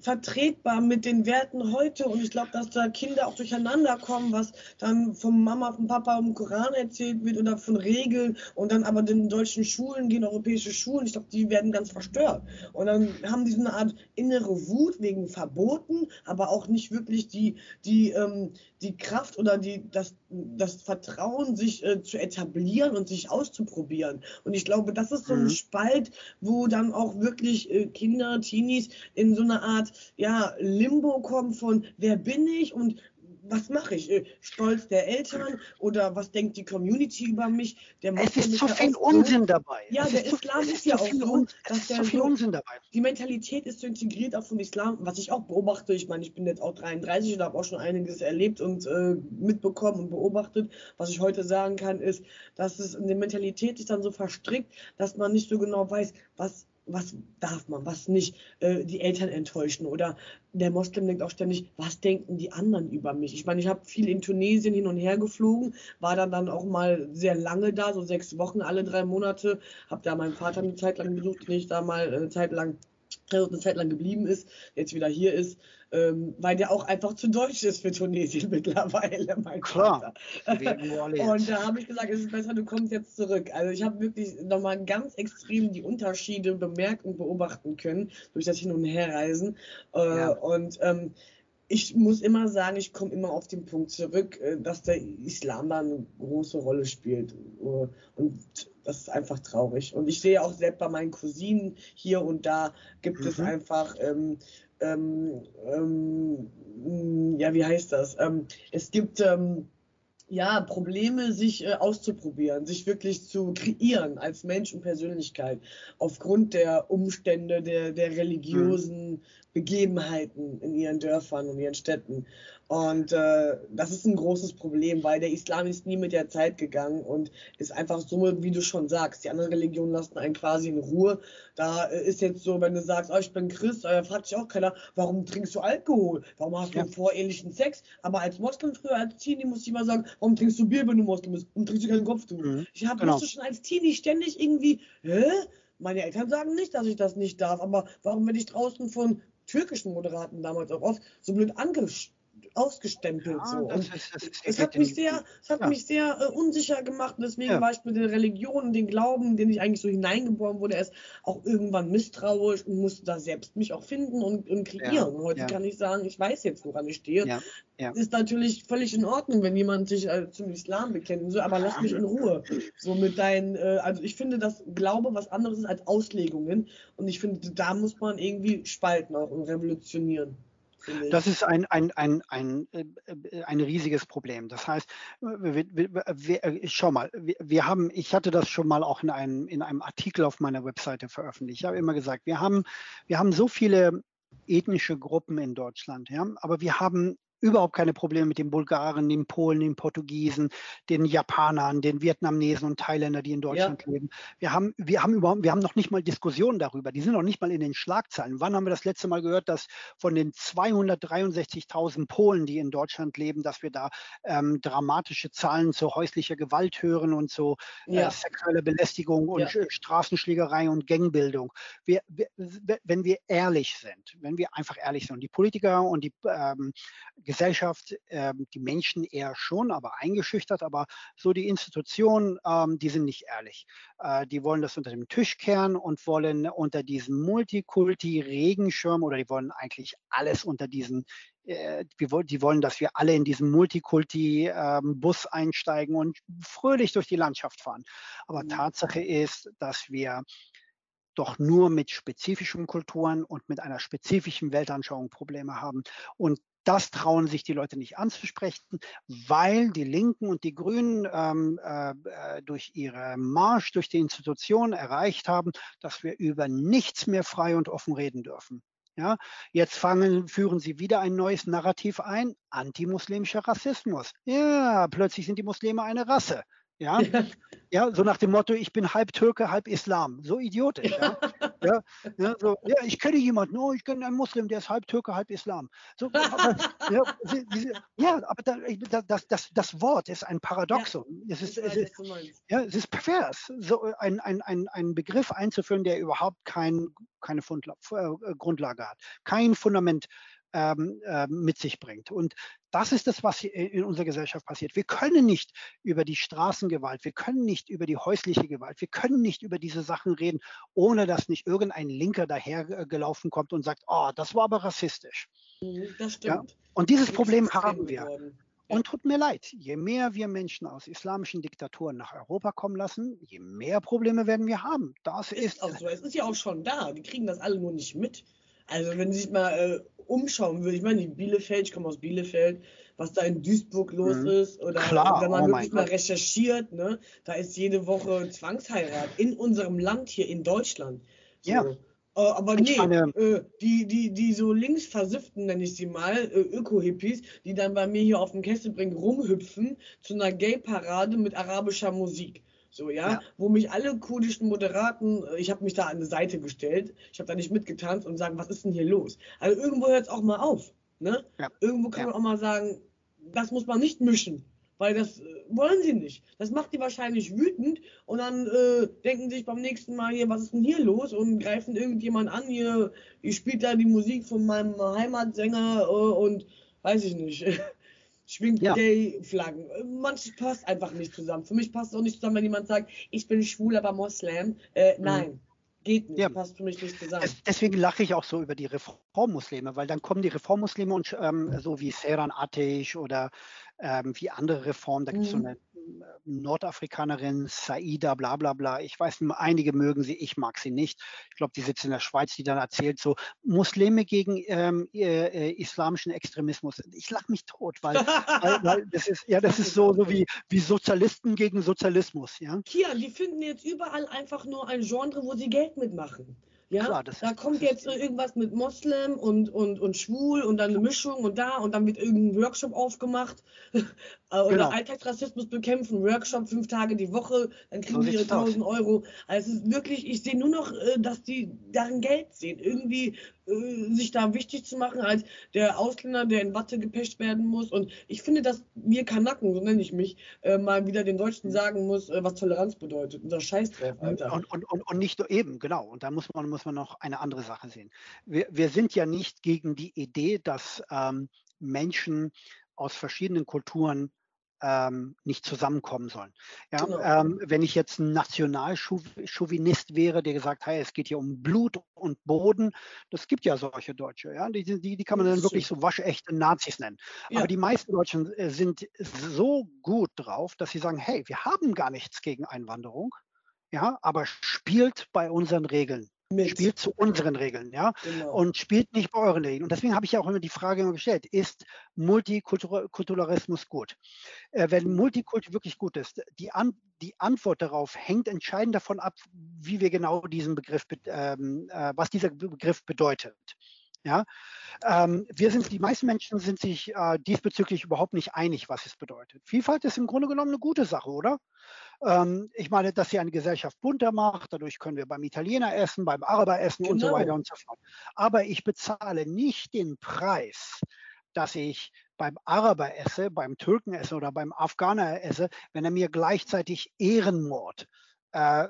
vertretbar mit den Werten heute. Und ich glaube, dass da Kinder auch durcheinander kommen, was dann vom Mama, vom Papa im Koran erzählt wird oder von Regeln und dann aber den deutschen Schulen gehen, europäische Schulen. Ich glaube, die werden ganz verstört. Und dann haben die so eine Art innere Wut wegen Verboten, aber auch nicht wirklich die, die, ähm, die Kraft oder die, das, das Vertrauen, sich äh, zu etablieren und sich auszuprobieren. Und ich glaube, das ist so ein mhm. Spalt, wo dann auch wirklich wirklich äh, Kinder, Teenies in so eine Art ja, Limbo kommen von wer bin ich und was mache ich? Äh, Stolz der Eltern oder was denkt die Community über mich? Der es ist zu viel Unsinn so, dabei. Ja, es der ist Islam ist, ist ja auch so, dass der so, Unsinn dabei. Die Mentalität ist so integriert auch vom Islam, was ich auch beobachte. Ich meine, ich bin jetzt auch 33 und habe auch schon einiges erlebt und äh, mitbekommen und beobachtet. Was ich heute sagen kann, ist, dass es in der Mentalität sich dann so verstrickt, dass man nicht so genau weiß, was was darf man, was nicht, äh, die Eltern enttäuschen oder der Moslem denkt auch ständig, was denken die anderen über mich? Ich meine, ich habe viel in Tunesien hin und her geflogen, war dann dann auch mal sehr lange da, so sechs Wochen alle drei Monate, habe da meinen Vater eine Zeit lang besucht, den ich da mal eine Zeit lang eine Zeit lang geblieben ist, jetzt wieder hier ist, ähm, weil der auch einfach zu deutsch ist für Tunesien mittlerweile, mein Klar. Und da habe ich gesagt, es ist besser, du kommst jetzt zurück. Also ich habe wirklich nochmal ganz extrem die Unterschiede bemerkt und beobachten können durch das Hin- und Herreisen. Äh, ja. Und ähm, ich muss immer sagen, ich komme immer auf den Punkt zurück, äh, dass der Islam da eine große Rolle spielt. Äh, und das ist einfach traurig. Und ich sehe auch selbst bei meinen Cousinen hier und da gibt mhm. es einfach, ähm, ähm, ähm, ja, wie heißt das? Ähm, es gibt ähm, ja, Probleme, sich äh, auszuprobieren, sich wirklich zu kreieren als Mensch und Persönlichkeit aufgrund der Umstände, der, der religiösen mhm. Begebenheiten in ihren Dörfern und ihren Städten. Und äh, das ist ein großes Problem, weil der Islam ist nie mit der Zeit gegangen und ist einfach so, wie du schon sagst. Die anderen Religionen lassen einen quasi in Ruhe. Da äh, ist jetzt so, wenn du sagst, oh, ich bin Christ, äh, fragt sich auch keiner, warum trinkst du Alkohol? Warum hast ja. du vorehelichen Sex? Aber als Moslem früher, als Teenie, muss ich mal sagen, warum trinkst du Bier, wenn du Moslem bist? Warum trinkst du keinen Kopftuch? Mhm. Ich habe genau. schon als Teenie ständig irgendwie, hä? Meine Eltern sagen nicht, dass ich das nicht darf, aber warum werde ich draußen von türkischen Moderaten damals auch oft so blöd angeschaut? Ausgestempelt. Ja, so. Das, ist, das, ist, das hat mich sehr, das hat ja. mich sehr äh, unsicher gemacht und deswegen ja. war ich mit der Religion, den Glauben, den ich eigentlich so hineingeboren wurde, erst auch irgendwann misstrauisch und musste da selbst mich auch finden und, und kreieren. Heute kann ich sagen, ich weiß jetzt, woran ich stehe. Ist natürlich völlig in Ordnung, wenn jemand sich äh, zum Islam bekennt, so, aber lass mich in Ruhe. So mit deinen, äh, also ich finde, dass Glaube was anderes ist als Auslegungen und ich finde, da muss man irgendwie spalten auch und revolutionieren. Das ist ein, ein, ein, ein, äh, ein riesiges Problem. Das heißt, wir, wir, wir, äh, schau mal, wir, haben, ich hatte das schon mal auch in einem, in einem Artikel auf meiner Webseite veröffentlicht. Ich habe immer gesagt, wir haben, wir haben so viele ethnische Gruppen in Deutschland, ja, aber wir haben überhaupt keine Probleme mit den Bulgaren, den Polen, den Portugiesen, den Japanern, den Vietnamesen und Thailändern, die in Deutschland ja. leben. Wir haben, wir haben überhaupt, wir haben noch nicht mal Diskussionen darüber. Die sind noch nicht mal in den Schlagzeilen. Wann haben wir das letzte Mal gehört, dass von den 263.000 Polen, die in Deutschland leben, dass wir da ähm, dramatische Zahlen zu häuslicher Gewalt hören und zu äh, ja. sexueller Belästigung und ja. Straßenschlägerei und Gangbildung. Wir, wir, wenn wir ehrlich sind, wenn wir einfach ehrlich sind, und die Politiker und die ähm, Gesellschaft, ähm, die Menschen eher schon, aber eingeschüchtert, aber so die Institutionen, ähm, die sind nicht ehrlich. Äh, die wollen das unter dem Tisch kehren und wollen unter diesem Multikulti-Regenschirm oder die wollen eigentlich alles unter diesen äh, die wollen, dass wir alle in diesen Multikulti-Bus ähm, einsteigen und fröhlich durch die Landschaft fahren. Aber mhm. Tatsache ist, dass wir doch nur mit spezifischen Kulturen und mit einer spezifischen Weltanschauung Probleme haben. Und das trauen sich die Leute nicht anzusprechen, weil die Linken und die Grünen ähm, äh, äh, durch ihre Marsch durch die Institutionen erreicht haben, dass wir über nichts mehr frei und offen reden dürfen. Ja, jetzt fangen, führen sie wieder ein neues Narrativ ein, antimuslimischer Rassismus. Ja, plötzlich sind die Muslime eine Rasse. Ja? ja, so nach dem Motto, ich bin halb Türke, halb Islam. So idiotisch. Ja, ja, ja, so, ja ich kenne jemanden, oh, ich kenne einen Muslim, der ist halb Türke, halb Islam. So, aber, ja, ja, aber da, das, das, das Wort ist ein Paradoxon. Es, ist, es, ist, ja, es ist pervers, so ein, ein, ein, ein Begriff einzuführen, der überhaupt kein, keine Fundla äh, Grundlage hat, kein Fundament ähm, äh, mit sich bringt. Und das ist das, was in unserer Gesellschaft passiert. Wir können nicht über die Straßengewalt, wir können nicht über die häusliche Gewalt, wir können nicht über diese Sachen reden, ohne dass nicht irgendein Linker dahergelaufen kommt und sagt, oh, das war aber rassistisch. Mhm, das stimmt. Ja? Und dieses Problem haben wir. Geworden. Und tut mir leid, je mehr wir Menschen aus islamischen Diktaturen nach Europa kommen lassen, je mehr Probleme werden wir haben. Das ist, ist auch so. Es ist ja auch schon da. Die kriegen das alle nur nicht mit. Also wenn Sie sich mal äh, umschauen würden, ich meine, Bielefeld, ich komme aus Bielefeld, was da in Duisburg los mhm. ist, oder Klar, wenn man oh wirklich mal recherchiert, ne, da ist jede Woche Zwangsheirat in unserem Land hier in Deutschland. So. Ja. Äh, aber nee, äh, die, die, die so links versifften, nenne ich sie mal, äh, Öko-Hippies, die dann bei mir hier auf dem Kesselbrink rumhüpfen zu einer Gay-Parade mit arabischer Musik. So, ja? ja, wo mich alle kurdischen Moderaten, äh, ich habe mich da an eine Seite gestellt, ich habe da nicht mitgetanzt und sagen, was ist denn hier los? Also irgendwo hört es auch mal auf. Ne? Ja. Irgendwo kann ja. man auch mal sagen, das muss man nicht mischen weil das äh, wollen sie nicht. Das macht die wahrscheinlich wütend und dann äh, denken sich beim nächsten Mal hier, was ist denn hier los und greifen irgendjemand an, hier, ich spielt da die Musik von meinem Heimatsänger äh, und weiß ich nicht. schwingt ja. Gay-Flaggen. Manches passt einfach nicht zusammen. Für mich passt es auch nicht zusammen, wenn jemand sagt, ich bin schwul, aber Moslem. Äh, mhm. Nein. Geht nicht, ja. passt für mich nicht zusammen. Deswegen lache ich auch so über die Reformmuslime, weil dann kommen die Reformmuslime und ähm, so wie Seran Atesh oder ähm, wie andere Reformen, da gibt es mhm. so eine Nordafrikanerin, Saida, bla bla bla. Ich weiß, einige mögen sie, ich mag sie nicht. Ich glaube, die sitzt in der Schweiz, die dann erzählt so, Muslime gegen ähm, äh, islamischen Extremismus. Ich lache mich tot, weil, weil, weil, das ist, ja, das ist so, so wie, wie Sozialisten gegen Sozialismus. Ja? Kian, die finden jetzt überall einfach nur ein Genre, wo sie Geld mitmachen. Ja, Klar, da kommt jetzt irgendwas mit Moslem und, und, und schwul und dann eine Mischung und da und dann wird irgendein Workshop aufgemacht. Oder genau. Alltagsrassismus bekämpfen, Workshop fünf Tage die Woche, dann kriegen so die ihre 1000 Euro. Also es ist wirklich, ich sehe nur noch, äh, dass die darin Geld sehen. Irgendwie äh, sich da wichtig zu machen als der Ausländer, der in Watte gepescht werden muss. Und ich finde, dass wir Kanaken, so nenne ich mich, äh, mal wieder den Deutschen sagen muss, äh, was Toleranz bedeutet. Unser Scheiß drauf, Alter. Und, und, und, und nicht nur eben, genau. Und da muss man, muss man noch eine andere Sache sehen. Wir, wir sind ja nicht gegen die Idee, dass ähm, Menschen aus verschiedenen Kulturen ähm, nicht zusammenkommen sollen. Ja, genau. ähm, wenn ich jetzt ein Nationalchauvinist wäre, der gesagt, hey, es geht hier um Blut und Boden, das gibt ja solche Deutsche, ja, die, die, die kann man dann wirklich so waschechte Nazis nennen. Ja. Aber die meisten Deutschen äh, sind so gut drauf, dass sie sagen, hey, wir haben gar nichts gegen Einwanderung, ja, aber spielt bei unseren Regeln mit. Spielt zu unseren Regeln, ja. Genau. Und spielt nicht bei euren Regeln. Und deswegen habe ich ja auch immer die Frage immer gestellt, ist Multikulturalismus gut? Äh, wenn Multikultur wirklich gut ist, die, An die Antwort darauf hängt entscheidend davon ab, wie wir genau diesen Begriff, ähm, äh, was dieser Begriff bedeutet. Ja, ähm, wir sind, die meisten Menschen sind sich äh, diesbezüglich überhaupt nicht einig, was es bedeutet. Vielfalt ist im Grunde genommen eine gute Sache, oder? Ähm, ich meine, dass sie eine Gesellschaft bunter macht, dadurch können wir beim Italiener essen, beim Araber essen genau. und so genau. weiter und so fort. Aber ich bezahle nicht den Preis, dass ich beim Araber esse, beim Türken esse oder beim Afghaner esse, wenn er mir gleichzeitig Ehrenmord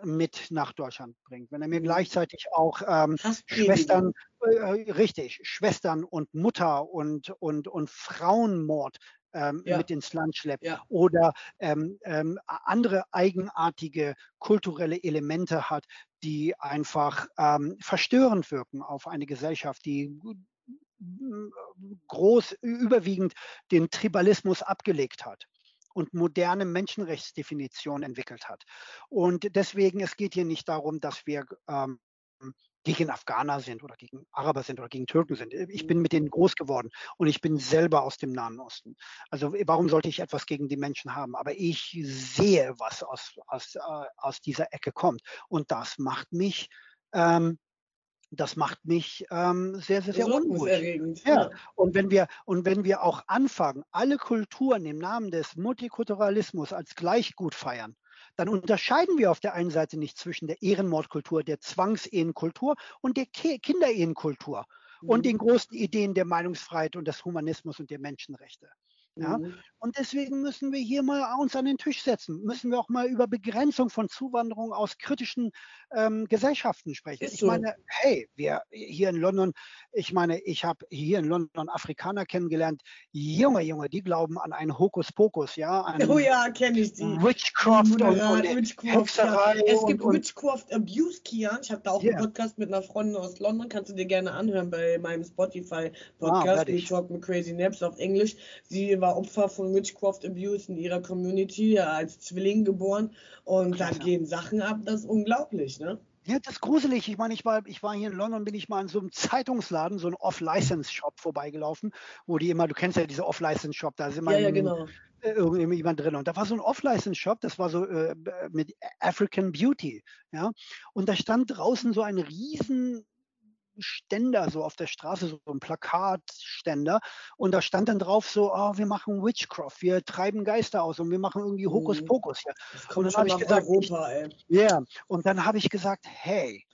mit nach Deutschland bringt. Wenn er mir mhm. gleichzeitig auch ähm, Schwestern, äh, richtig, Schwestern und Mutter und, und, und Frauenmord ähm, ja. mit ins Land schleppt ja. oder ähm, ähm, andere eigenartige kulturelle Elemente hat, die einfach ähm, verstörend wirken auf eine Gesellschaft, die groß überwiegend den Tribalismus abgelegt hat und moderne Menschenrechtsdefinition entwickelt hat. Und deswegen, es geht hier nicht darum, dass wir ähm, gegen Afghaner sind oder gegen Araber sind oder gegen Türken sind. Ich bin mit denen groß geworden und ich bin selber aus dem Nahen Osten. Also warum sollte ich etwas gegen die Menschen haben? Aber ich sehe, was aus, aus, äh, aus dieser Ecke kommt. Und das macht mich ähm, das macht mich ähm, sehr, sehr, sehr unruhig. Ja. Und wenn wir und wenn wir auch anfangen, alle Kulturen im Namen des Multikulturalismus als Gleichgut feiern, dann unterscheiden wir auf der einen Seite nicht zwischen der Ehrenmordkultur, der Zwangsehenkultur und der Kinderehenkultur mhm. und den großen Ideen der Meinungsfreiheit und des Humanismus und der Menschenrechte. Ja? Mhm. Und deswegen müssen wir hier mal uns an den Tisch setzen. Müssen wir auch mal über Begrenzung von Zuwanderung aus kritischen ähm, Gesellschaften sprechen. Ist ich so. meine, hey, wir hier in London, ich meine, ich habe hier in London Afrikaner kennengelernt. Junge, Junge, die glauben an einen Hokuspokus, ja? An oh ja, kenne ich die. Witchcraft und, und Witchcraft, Hexerei. Ja. Es gibt und, Witchcraft Abuse, Kian. Ich habe da auch yeah. einen Podcast mit einer Freundin aus London. Kannst du dir gerne anhören bei meinem Spotify-Podcast. Ah, We Talk with Crazy Naps auf Englisch. Sie war Opfer von Witchcraft Abuse in ihrer Community, ja, als Zwilling geboren. Und Klasse. da gehen Sachen ab, das ist unglaublich, ne? Ja, das ist gruselig. Ich meine, ich war, ich war hier in London, bin ich mal in so einem Zeitungsladen, so einem Off-License-Shop vorbeigelaufen, wo die immer, du kennst ja diese Off-License-Shop, da ist immer ja, ja, genau. Äh, irgendjemand drin. Und da war so ein Off-License-Shop, das war so äh, mit African Beauty. Ja? Und da stand draußen so ein riesen Ständer so auf der Straße, so ein Plakatständer. Und da stand dann drauf so, oh, wir machen Witchcraft, wir treiben Geister aus und wir machen irgendwie Hokuspokus. Ja. und dann habe ich gesagt, Europa, ja, yeah. und dann habe ich gesagt, hey,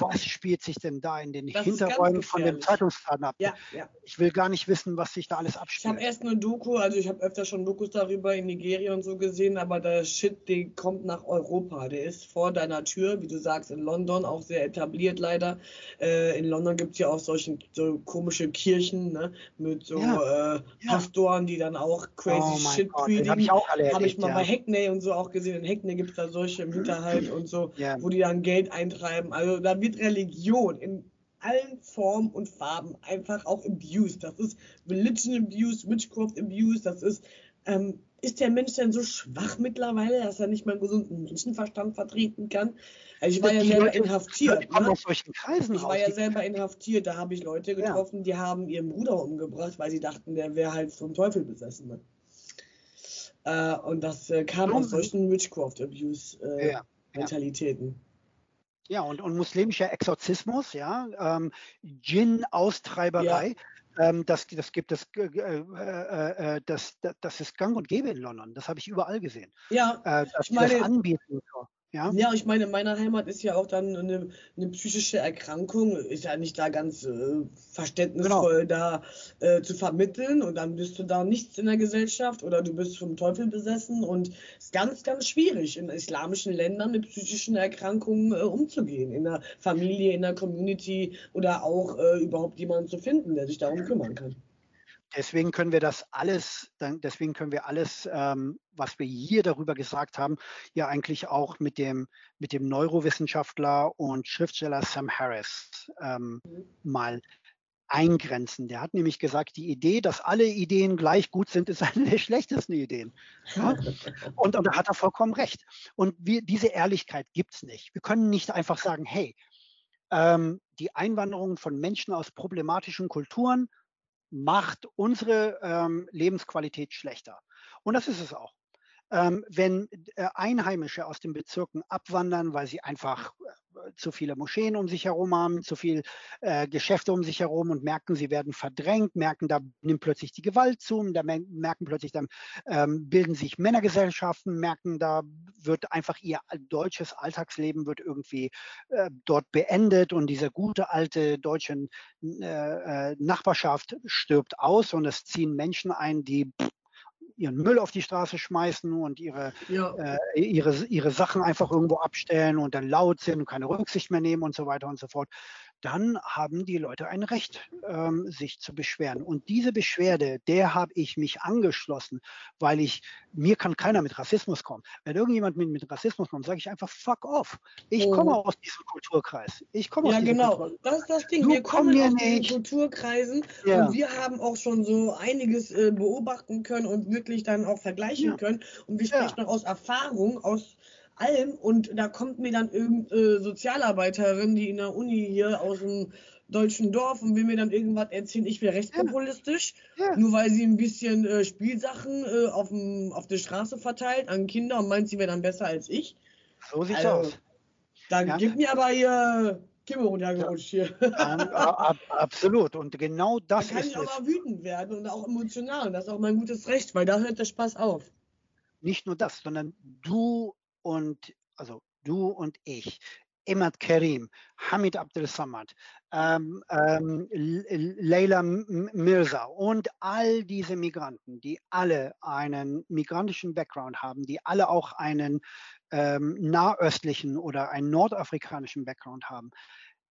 was spielt sich denn da in den das Hinterräumen von dem Zeitungsladen ab? Ja, ja. Ich will gar nicht wissen, was sich da alles abspielt. Ich habe erst eine Doku, also ich habe öfter schon Dokus darüber in Nigeria und so gesehen, aber der Shit, der kommt nach Europa. Der ist vor deiner Tür, wie du sagst, in London auch sehr etabliert leider. Äh, in London gibt es ja auch solche so komische Kirchen ne? mit so ja, äh, Pastoren, die dann auch crazy oh Shit Gott, predigen. Habe ich auch alle Habe ich mal bei Hackney und so auch gesehen. In Hackney gibt es da solche im Hinterhalt und so, wo die dann Geld eintreiben. Also da wird Religion in allen Formen und Farben einfach auch abused. Das ist Religion abuse, Witchcraft abuse, das ist, ähm, ist der Mensch denn so schwach mittlerweile, dass er nicht mal einen gesunden Menschenverstand vertreten kann? Also ich war ja selber Leute, inhaftiert. Ne? Ich war ja selber inhaftiert, da habe ich Leute getroffen, ja. die haben ihren Bruder umgebracht, weil sie dachten, der wäre halt vom Teufel besessen. Ne? Äh, und das äh, kam aus solchen Witchcraft-Abuse-Mentalitäten. Äh, ja. Ja, und, und muslimischer Exorzismus, ja, ähm, Djinn-Austreiberei, ja. ähm, das, das gibt es, äh, äh, äh, das, das ist gang und gäbe in London. Das habe ich überall gesehen. Ja, äh, das, ich meine, das anbieten. Ja? ja, ich meine, in meiner Heimat ist ja auch dann eine, eine psychische Erkrankung, ist ja nicht da ganz äh, verständnisvoll genau. da äh, zu vermitteln und dann bist du da nichts in der Gesellschaft oder du bist vom Teufel besessen und es ist ganz, ganz schwierig in islamischen Ländern mit psychischen Erkrankungen äh, umzugehen, in der Familie, in der Community oder auch äh, überhaupt jemanden zu finden, der sich darum kümmern kann deswegen können wir das alles, deswegen können wir alles, ähm, was wir hier darüber gesagt haben, ja eigentlich auch mit dem, mit dem Neurowissenschaftler und Schriftsteller Sam Harris ähm, mhm. mal eingrenzen. Der hat nämlich gesagt, die Idee, dass alle Ideen gleich gut sind, ist eine der schlechtesten Ideen. Ja? Und, und da hat er vollkommen recht. Und wir, diese Ehrlichkeit gibt es nicht. Wir können nicht einfach sagen, hey, ähm, die Einwanderung von Menschen aus problematischen Kulturen macht unsere ähm, Lebensqualität schlechter. Und das ist es auch. Ähm, wenn äh, Einheimische aus den Bezirken abwandern, weil sie einfach äh, zu viele Moscheen um sich herum haben, zu viele äh, Geschäfte um sich herum und merken, sie werden verdrängt, merken, da nimmt plötzlich die Gewalt zu, da merken plötzlich, dann ähm, bilden sich Männergesellschaften, merken, da wird einfach ihr deutsches Alltagsleben wird irgendwie äh, dort beendet und diese gute alte deutsche Nachbarschaft stirbt aus und es ziehen Menschen ein, die pff, ihren Müll auf die Straße schmeißen und ihre, ja. äh, ihre, ihre Sachen einfach irgendwo abstellen und dann laut sind und keine Rücksicht mehr nehmen und so weiter und so fort dann haben die Leute ein Recht, ähm, sich zu beschweren. Und diese Beschwerde, der habe ich mich angeschlossen, weil ich, mir kann keiner mit Rassismus kommen. Wenn irgendjemand mit, mit Rassismus kommt, sage ich einfach, fuck off. Ich oh. komme aus diesem Kulturkreis. Ich komme ja, aus diesem genau. Kulturkreis. Das ist das Ding. Du wir kommen aus diesen Kulturkreisen ja. und wir haben auch schon so einiges äh, beobachten können und wirklich dann auch vergleichen ja. können. Und wir sprechen ja. noch aus Erfahrung, aus allem und da kommt mir dann irgendeine Sozialarbeiterin, die in der Uni hier aus dem deutschen Dorf und will mir dann irgendwas erzählen, ich wäre rechtspopulistisch, ja. ja. nur weil sie ein bisschen äh, Spielsachen äh, auf, auf der Straße verteilt an Kinder und meint, sie wäre dann besser als ich. So sieht's also, aus. Dann ja. gibt mir aber hier Kimme runtergerutscht hier. ab, absolut. Und genau das da kann ist ich auch mal wütend werden und auch emotional. Und das ist auch mein gutes Recht, weil da hört der Spaß auf. Nicht nur das, sondern du und also du und ich, Emad Karim, Hamid Abdel Samad, ähm, ähm, Leila Mirza und all diese Migranten, die alle einen migrantischen Background haben, die alle auch einen ähm, nahöstlichen oder einen nordafrikanischen Background haben,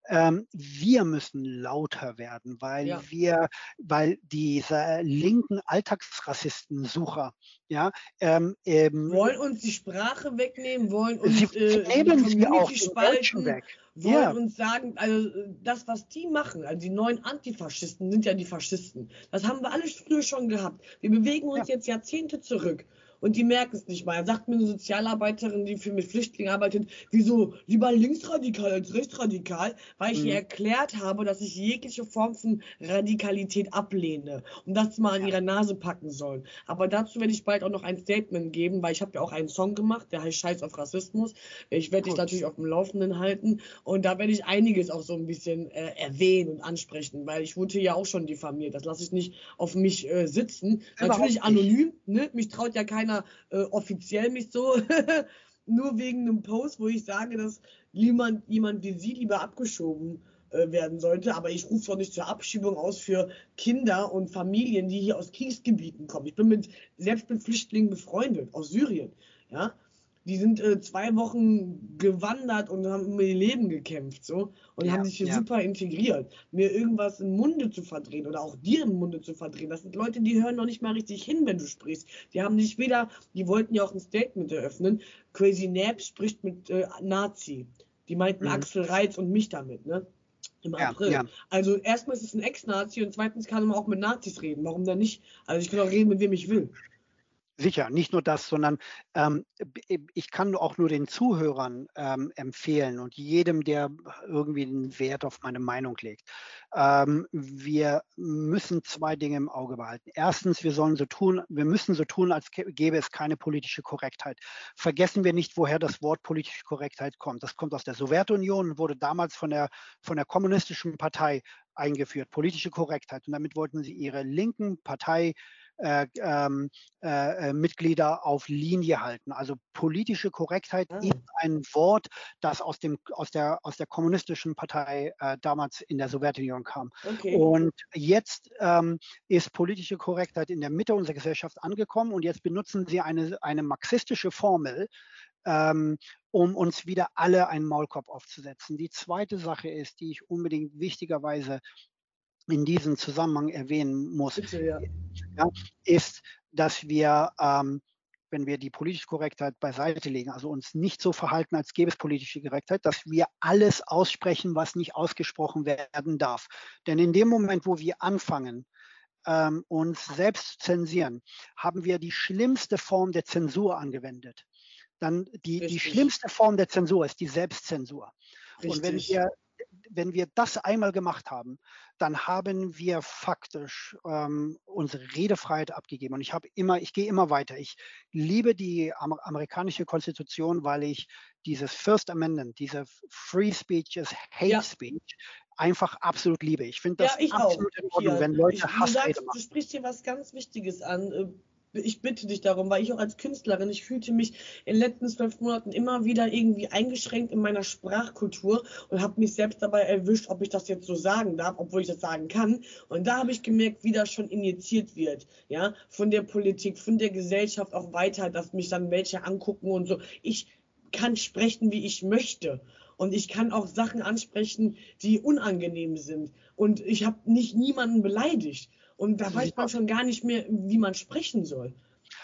ähm, wir müssen lauter werden, weil ja. wir, weil diese linken Alltagsrassistensucher, ja, ähm, ähm, wollen uns die Sprache wegnehmen, wollen uns sie äh, nehmen die auch spalten, weg. wollen ja. uns sagen, also das, was die machen, also die neuen Antifaschisten sind ja die Faschisten. Das haben wir alles früher schon gehabt. Wir bewegen uns ja. jetzt Jahrzehnte zurück und die merken es nicht mal. Er sagt mir eine Sozialarbeiterin, die für mit Flüchtlingen arbeitet, wieso lieber linksradikal als rechtsradikal, weil ich mhm. ihr erklärt habe, dass ich jegliche Form von Radikalität ablehne und das mal an ihre Nase packen sollen. Aber dazu werde ich bald auch noch ein Statement geben, weil ich habe ja auch einen Song gemacht, der heißt Scheiß auf Rassismus. Ich werde dich natürlich auf dem Laufenden halten und da werde ich einiges auch so ein bisschen äh, erwähnen und ansprechen, weil ich wurde ja auch schon diffamiert. Das lasse ich nicht auf mich äh, sitzen. Natürlich anonym, ne? Mich traut ja keiner keiner äh, offiziell mich so, nur wegen einem Post, wo ich sage, dass jemand, jemand wie Sie lieber abgeschoben äh, werden sollte. Aber ich rufe doch nicht zur Abschiebung aus für Kinder und Familien, die hier aus Kriegsgebieten kommen. Ich bin mit, selbst mit Flüchtlingen befreundet aus Syrien. Ja, die sind äh, zwei Wochen gewandert und haben um ihr Leben gekämpft so und ja, haben sich hier ja. super integriert. Mir irgendwas im Munde zu verdrehen oder auch dir im Munde zu verdrehen, das sind Leute, die hören noch nicht mal richtig hin, wenn du sprichst. Die haben nicht weder, die wollten ja auch ein Statement eröffnen. Crazy Nab spricht mit äh, Nazi. Die meinten mhm. Axel Reitz und mich damit, ne? Im April. Ja, also erstmal ist es ein Ex-Nazi und zweitens kann man auch mit Nazis reden. Warum denn nicht? Also ich kann auch reden, mit wem ich will. Sicher, nicht nur das, sondern ähm, ich kann auch nur den Zuhörern ähm, empfehlen und jedem, der irgendwie einen Wert auf meine Meinung legt. Ähm, wir müssen zwei Dinge im Auge behalten. Erstens, wir sollen so tun, wir müssen so tun, als gäbe es keine politische Korrektheit. Vergessen wir nicht, woher das Wort politische Korrektheit kommt. Das kommt aus der Sowjetunion wurde damals von der, von der kommunistischen Partei eingeführt, politische Korrektheit. Und damit wollten sie ihre linken Partei äh, ähm, äh, äh, Mitglieder auf Linie halten. Also politische Korrektheit ah. ist ein Wort, das aus, dem, aus, der, aus der kommunistischen Partei äh, damals in der Sowjetunion kam. Okay. Und jetzt ähm, ist politische Korrektheit in der Mitte unserer Gesellschaft angekommen und jetzt benutzen sie eine, eine marxistische Formel, ähm, um uns wieder alle einen Maulkorb aufzusetzen. Die zweite Sache ist, die ich unbedingt wichtigerweise in diesem Zusammenhang erwähnen muss, Bitte, ja. Ja, ist, dass wir, ähm, wenn wir die politische Korrektheit beiseite legen, also uns nicht so verhalten, als gäbe es politische Korrektheit, dass wir alles aussprechen, was nicht ausgesprochen werden darf. Denn in dem Moment, wo wir anfangen, ähm, uns selbst zu zensieren, haben wir die schlimmste Form der Zensur angewendet. Dann die, die schlimmste Form der Zensur ist die Selbstzensur. Richtig. Und wenn wir wenn wir das einmal gemacht haben, dann haben wir faktisch ähm, unsere Redefreiheit abgegeben. Und ich habe immer, ich gehe immer weiter. Ich liebe die Amer amerikanische Konstitution, weil ich dieses First Amendment, diese Free Speech is Hate ja. Speech einfach absolut liebe. Ich finde das ja, absolut in Ordnung, wenn Leute ich, Hass du, sagst, machen. Du sprichst hier was ganz Wichtiges an äh, ich bitte dich darum, weil ich auch als Künstlerin, ich fühlte mich in den letzten zwölf Monaten immer wieder irgendwie eingeschränkt in meiner Sprachkultur und habe mich selbst dabei erwischt, ob ich das jetzt so sagen darf, obwohl ich das sagen kann. Und da habe ich gemerkt, wie das schon injiziert wird, ja, von der Politik, von der Gesellschaft auch weiter, dass mich dann welche angucken und so. Ich kann sprechen, wie ich möchte. Und ich kann auch Sachen ansprechen, die unangenehm sind. Und ich habe nicht niemanden beleidigt. Und da weiß man schon gar nicht mehr, wie man sprechen soll.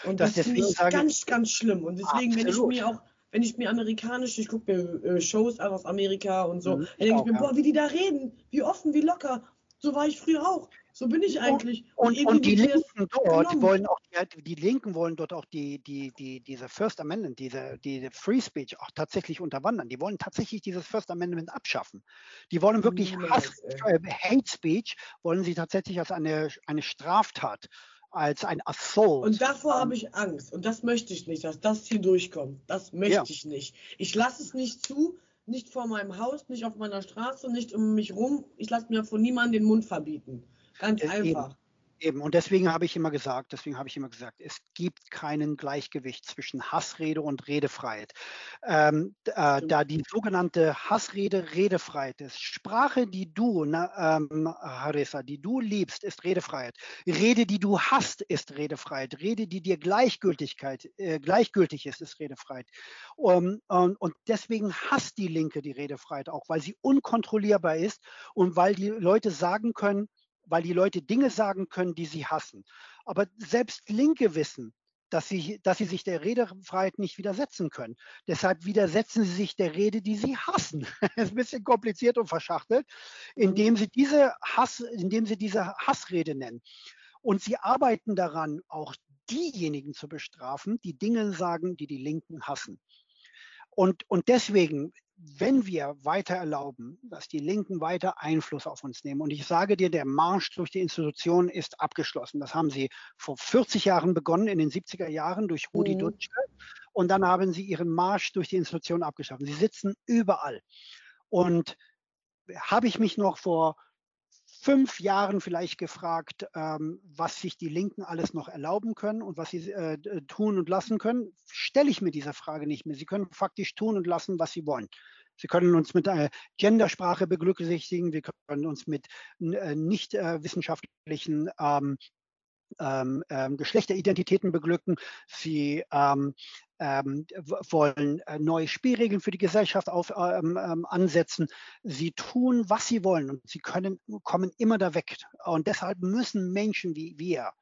Und das, das finde ich ganz, ganz schlimm. Und deswegen, absolut. wenn ich mir auch, wenn ich mir amerikanisch, ich gucke mir äh, Shows an aus Amerika und so, mhm, dann denke ich mir, ja. boah, wie die da reden, wie offen, wie locker. So war ich früher auch. So bin ich eigentlich. Und, und, und die Linken dort genommen. wollen auch, die, die, Linken wollen dort auch die, die, die, diese First Amendment, diese, die Free Speech auch tatsächlich unterwandern. Die wollen tatsächlich dieses First Amendment abschaffen. Die wollen wirklich Hass, äh, Hate Speech, wollen sie tatsächlich als eine, eine Straftat als ein Assault. Und davor habe ich Angst. Und das möchte ich nicht, dass das hier durchkommt. Das möchte ja. ich nicht. Ich lasse es nicht zu, nicht vor meinem Haus, nicht auf meiner Straße, nicht um mich rum. Ich lasse mir von niemandem den Mund verbieten. Ganz einfach. Eben, und deswegen habe ich immer gesagt, deswegen habe ich immer gesagt, es gibt keinen Gleichgewicht zwischen Hassrede und Redefreiheit. Ähm, äh, da die sogenannte Hassrede Redefreiheit ist. Sprache, die du, na, ähm, Harissa, die du liebst, ist Redefreiheit. Rede, die du hast, ist Redefreiheit. Rede, die dir Gleichgültigkeit, äh, gleichgültig ist, ist Redefreiheit. Um, um, und deswegen hasst die Linke die Redefreiheit auch, weil sie unkontrollierbar ist und weil die Leute sagen können, weil die Leute Dinge sagen können, die sie hassen. Aber selbst Linke wissen, dass sie, dass sie sich der Redefreiheit nicht widersetzen können. Deshalb widersetzen sie sich der Rede, die sie hassen. das ist ein bisschen kompliziert und verschachtelt, indem sie diese Hass, indem sie diese Hassrede nennen. Und sie arbeiten daran, auch diejenigen zu bestrafen, die Dinge sagen, die die Linken hassen. Und, und deswegen wenn wir weiter erlauben, dass die Linken weiter Einfluss auf uns nehmen, und ich sage dir, der Marsch durch die Institutionen ist abgeschlossen. Das haben sie vor 40 Jahren begonnen, in den 70er Jahren durch Rudi mhm. Dutschke. Und dann haben sie ihren Marsch durch die Institutionen abgeschlossen. Sie sitzen überall. Und habe ich mich noch vor fünf Jahren vielleicht gefragt, ähm, was sich die Linken alles noch erlauben können und was sie äh, tun und lassen können, stelle ich mir diese Frage nicht mehr. Sie können faktisch tun und lassen, was sie wollen. Sie können uns mit einer Gendersprache beglücksichtigen, wir können uns mit äh, nicht äh, wissenschaftlichen ähm, ähm, ähm, Geschlechteridentitäten beglücken. Sie ähm, ähm, wollen äh, neue Spielregeln für die Gesellschaft auf, ähm, ähm, ansetzen. Sie tun, was sie wollen und sie können, kommen immer da weg. Und deshalb müssen Menschen wie wir,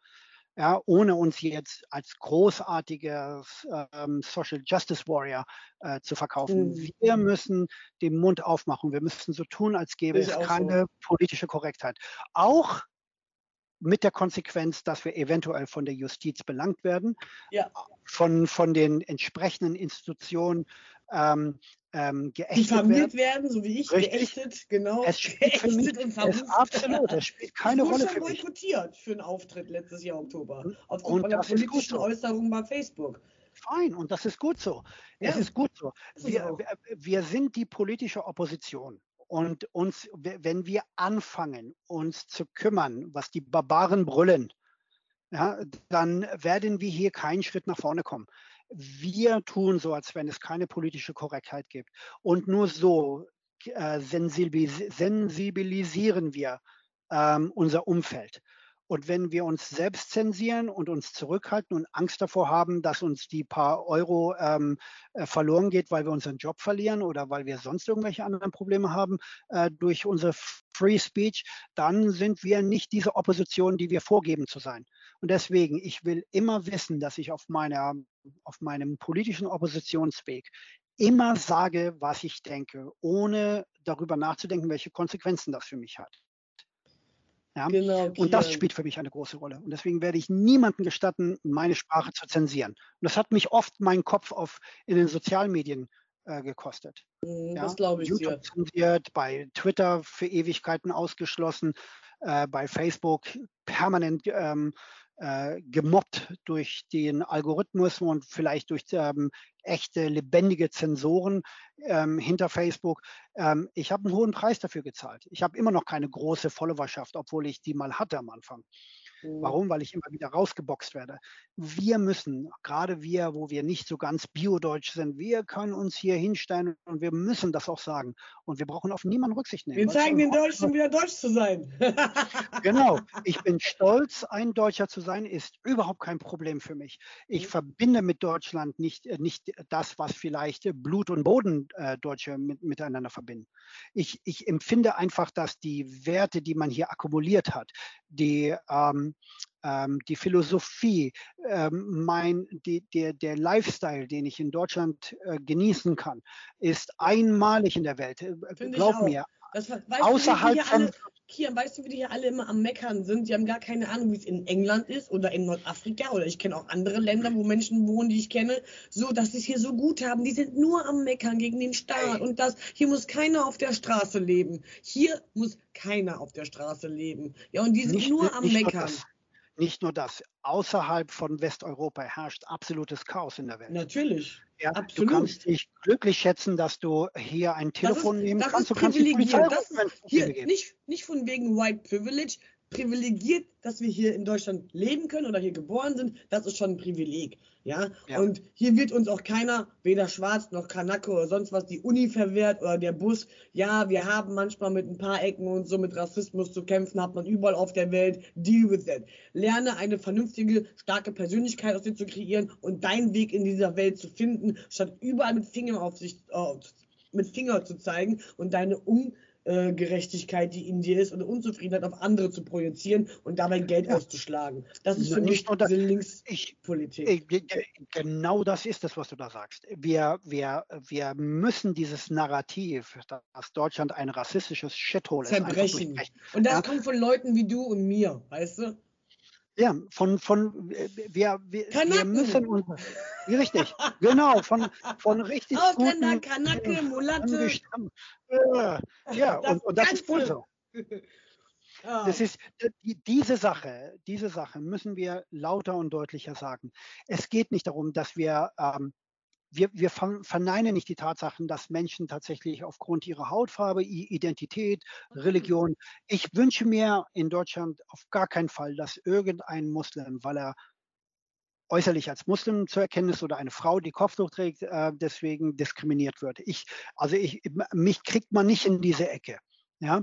ja, ohne uns jetzt als großartiges ähm, Social Justice Warrior äh, zu verkaufen. Mhm. Wir müssen den Mund aufmachen. Wir müssen so tun, als gäbe es keine so. politische Korrektheit. Auch mit der Konsequenz, dass wir eventuell von der Justiz belangt werden, ja. von, von den entsprechenden Institutionen ähm, ähm, geächtet Diffamiert werden. werden, so wie ich, Richtig. geächtet, genau. Es spielt für mich, und es absolut, es spielt keine ich Rolle für mich. boykottiert für einen Auftritt letztes Jahr Oktober, aufgrund meiner politischen. Äußerung bei Facebook. Fein, und das ist gut so. Ja. Es ist gut so. Wir, wir sind die politische Opposition. Und uns, wenn wir anfangen, uns zu kümmern, was die Barbaren brüllen, ja, dann werden wir hier keinen Schritt nach vorne kommen. Wir tun so, als wenn es keine politische Korrektheit gibt. Und nur so äh, sensibilisieren wir ähm, unser Umfeld. Und wenn wir uns selbst zensieren und uns zurückhalten und Angst davor haben, dass uns die paar Euro ähm, äh, verloren geht, weil wir unseren Job verlieren oder weil wir sonst irgendwelche anderen Probleme haben äh, durch unsere Free Speech, dann sind wir nicht diese Opposition, die wir vorgeben zu sein. Und deswegen, ich will immer wissen, dass ich auf, meiner, auf meinem politischen Oppositionsweg immer sage, was ich denke, ohne darüber nachzudenken, welche Konsequenzen das für mich hat. Ja? Genau. Und das spielt für mich eine große Rolle. Und deswegen werde ich niemanden gestatten, meine Sprache zu zensieren. Und das hat mich oft meinen Kopf auf in den Sozialmedien äh, gekostet. Mm, das glaube ich YouTube dir. zensiert, bei Twitter für Ewigkeiten ausgeschlossen, äh, bei Facebook permanent ähm, äh, gemobbt durch den Algorithmus und vielleicht durch ähm, echte, lebendige Zensoren ähm, hinter Facebook. Ähm, ich habe einen hohen Preis dafür gezahlt. Ich habe immer noch keine große Followerschaft, obwohl ich die mal hatte am Anfang. Mhm. Warum? Weil ich immer wieder rausgeboxt werde. Wir müssen, gerade wir, wo wir nicht so ganz biodeutsch sind, wir können uns hier hinstellen und wir müssen das auch sagen. Und wir brauchen auf niemanden Rücksicht nehmen. Wir zeigen den Deutschen wieder deutsch zu sein. genau. Ich bin stolz, ein Deutscher zu sein, ist überhaupt kein Problem für mich. Ich mhm. verbinde mit Deutschland nicht, äh, nicht das, was vielleicht Blut- und Bodendeutsche äh, mit, miteinander verbinden. Ich, ich empfinde einfach, dass die Werte, die man hier akkumuliert hat, die ähm, ähm, die Philosophie, ähm, mein, die, der, der Lifestyle, den ich in Deutschland äh, genießen kann, ist einmalig in der Welt. Äh, glaub mir. Das, weißt Außerhalb von. Kian, weißt du, wie die hier alle immer am Meckern sind? Die haben gar keine Ahnung, wie es in England ist oder in Nordafrika oder ich kenne auch andere Länder, wo Menschen wohnen, die ich kenne, so, dass sie es hier so gut haben. Die sind nur am Meckern gegen den Staat und das, hier muss keiner auf der Straße leben. Hier muss keiner auf der Straße leben. Ja, und die sind nicht, nur am Meckern. Das, nicht nur das, außerhalb von Westeuropa herrscht absolutes Chaos in der Welt. Natürlich. Ja, Absolut. Du kannst dich glücklich schätzen, dass du hier ein Telefon ist, nehmen kannst. Du kannst die Polizei das rufen, hier, nicht, nicht von wegen White Privilege. Privilegiert, dass wir hier in Deutschland leben können oder hier geboren sind. Das ist schon ein Privileg. Ja? ja? Und hier wird uns auch keiner, weder schwarz noch Kanake oder sonst was, die Uni verwehrt oder der Bus. Ja, wir haben manchmal mit ein paar Ecken und so mit Rassismus zu kämpfen, hat man überall auf der Welt. Deal with that. Lerne eine vernünftige, starke Persönlichkeit aus dir zu kreieren und deinen Weg in dieser Welt zu finden, statt überall mit Finger auf sich, äh, mit Finger zu zeigen und deine um Gerechtigkeit, die in dir ist, und Unzufriedenheit auf andere zu projizieren und dabei Geld ja. auszuschlagen. Das ist für mich nur diese Linkspolitik. Genau das ist es, was du da sagst. Wir, wir, wir müssen dieses Narrativ, dass Deutschland ein rassistisches Shithole ist, zerbrechen. Und das ja. kommt von Leuten wie du und mir, weißt du? Ja, von, von wir, wir, wir müssen uns, richtig, genau, von, von richtig Ausländer, guten, Kanake, Mulatte. Ja, ja das und, und das ist wohl so. Das ist die, diese Sache, diese Sache müssen wir lauter und deutlicher sagen. Es geht nicht darum, dass wir ähm, wir, wir verneinen nicht die Tatsachen, dass Menschen tatsächlich aufgrund ihrer Hautfarbe, Identität, mhm. Religion, ich wünsche mir in Deutschland auf gar keinen Fall, dass irgendein Muslim, weil er äußerlich als Muslim zu erkennen ist oder eine Frau, die Kopftuch trägt, äh, deswegen diskriminiert wird. Ich, also ich, mich kriegt man nicht in diese Ecke. Ja?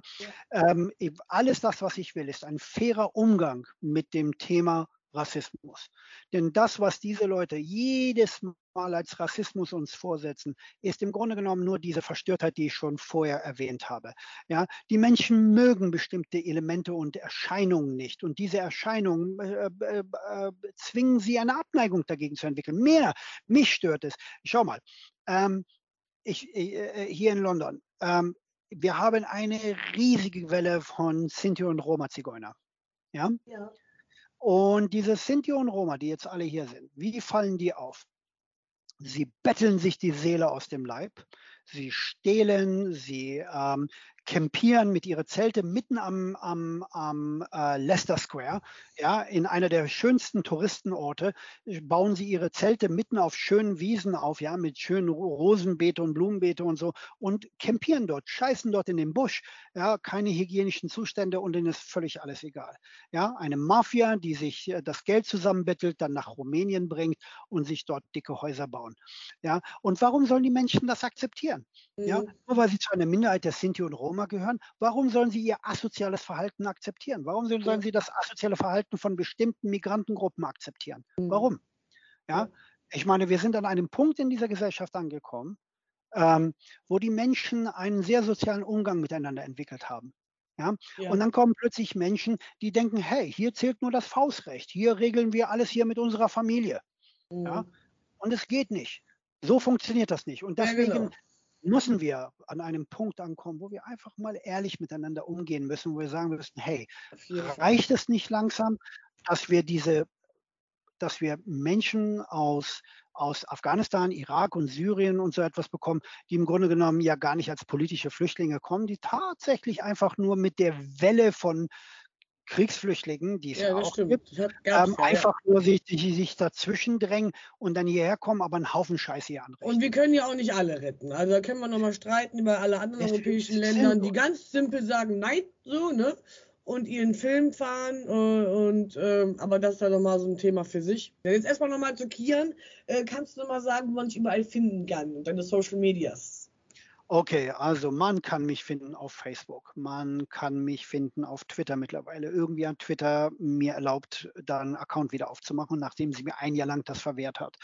ja. Ähm, alles das, was ich will, ist ein fairer Umgang mit dem Thema Rassismus. Denn das, was diese Leute jedes Mal als Rassismus uns vorsetzen, ist im Grunde genommen nur diese Verstörtheit, die ich schon vorher erwähnt habe. Ja, die Menschen mögen bestimmte Elemente und Erscheinungen nicht. Und diese Erscheinungen äh, äh, äh, zwingen sie eine Abneigung dagegen zu entwickeln. Mehr, mich stört es. Schau mal, ähm, ich, äh, äh, hier in London, ähm, wir haben eine riesige Welle von Sinti und Roma-Zigeuner. Ja? ja. Und diese Sinti und Roma, die jetzt alle hier sind, wie fallen die auf? Sie betteln sich die Seele aus dem Leib, sie stehlen, sie ähm, campieren mit ihre Zelte mitten am, am, am äh, Leicester Square, ja, in einer der schönsten Touristenorte, bauen sie ihre Zelte mitten auf schönen Wiesen auf, ja, mit schönen Rosenbeete und Blumenbeete und so und campieren dort, scheißen dort in den Busch, ja, keine hygienischen Zustände und denen ist völlig alles egal. Ja, eine Mafia, die sich äh, das Geld zusammenbettelt, dann nach Rumänien bringt und sich dort dicke Häuser bauen. Ja, und warum sollen die Menschen das akzeptieren? Mhm. Ja, nur weil sie zu einer Minderheit der Sinti und Roma Roma gehören, warum sollen sie ihr asoziales Verhalten akzeptieren? Warum sollen sie das asoziale Verhalten von bestimmten Migrantengruppen akzeptieren? Mhm. Warum? Ja, ich meine, wir sind an einem Punkt in dieser Gesellschaft angekommen, ähm, wo die Menschen einen sehr sozialen Umgang miteinander entwickelt haben. Ja? ja? Und dann kommen plötzlich Menschen, die denken, hey, hier zählt nur das Faustrecht, hier regeln wir alles hier mit unserer Familie. Mhm. Ja? Und es geht nicht. So funktioniert das nicht. Und deswegen ja, genau müssen wir an einem Punkt ankommen, wo wir einfach mal ehrlich miteinander umgehen müssen, wo wir sagen müssen, hey, reicht es nicht langsam, dass wir diese, dass wir Menschen aus, aus Afghanistan, Irak und Syrien und so etwas bekommen, die im Grunde genommen ja gar nicht als politische Flüchtlinge kommen, die tatsächlich einfach nur mit der Welle von Kriegsflüchtlingen, die es ja, auch stimmt. gibt, ähm, einfach nur sich, sich, sich, dazwischen drängen und dann hierher kommen, aber einen Haufen Scheiße hier anrichten. Und wir können ja auch nicht alle retten. Also da können wir nochmal streiten über alle anderen das europäischen Länder, die ganz simpel sagen, nein, so, ne? Und ihren Film fahren äh, und äh, aber das ist ja nochmal so ein Thema für sich. Jetzt erstmal nochmal zu Kian. Äh, kannst du nochmal sagen, wo man dich überall finden kann und deine Social Medias? Okay, also man kann mich finden auf Facebook, man kann mich finden auf Twitter mittlerweile. Irgendwie hat Twitter mir erlaubt, da einen Account wieder aufzumachen, nachdem sie mir ein Jahr lang das verwehrt hat.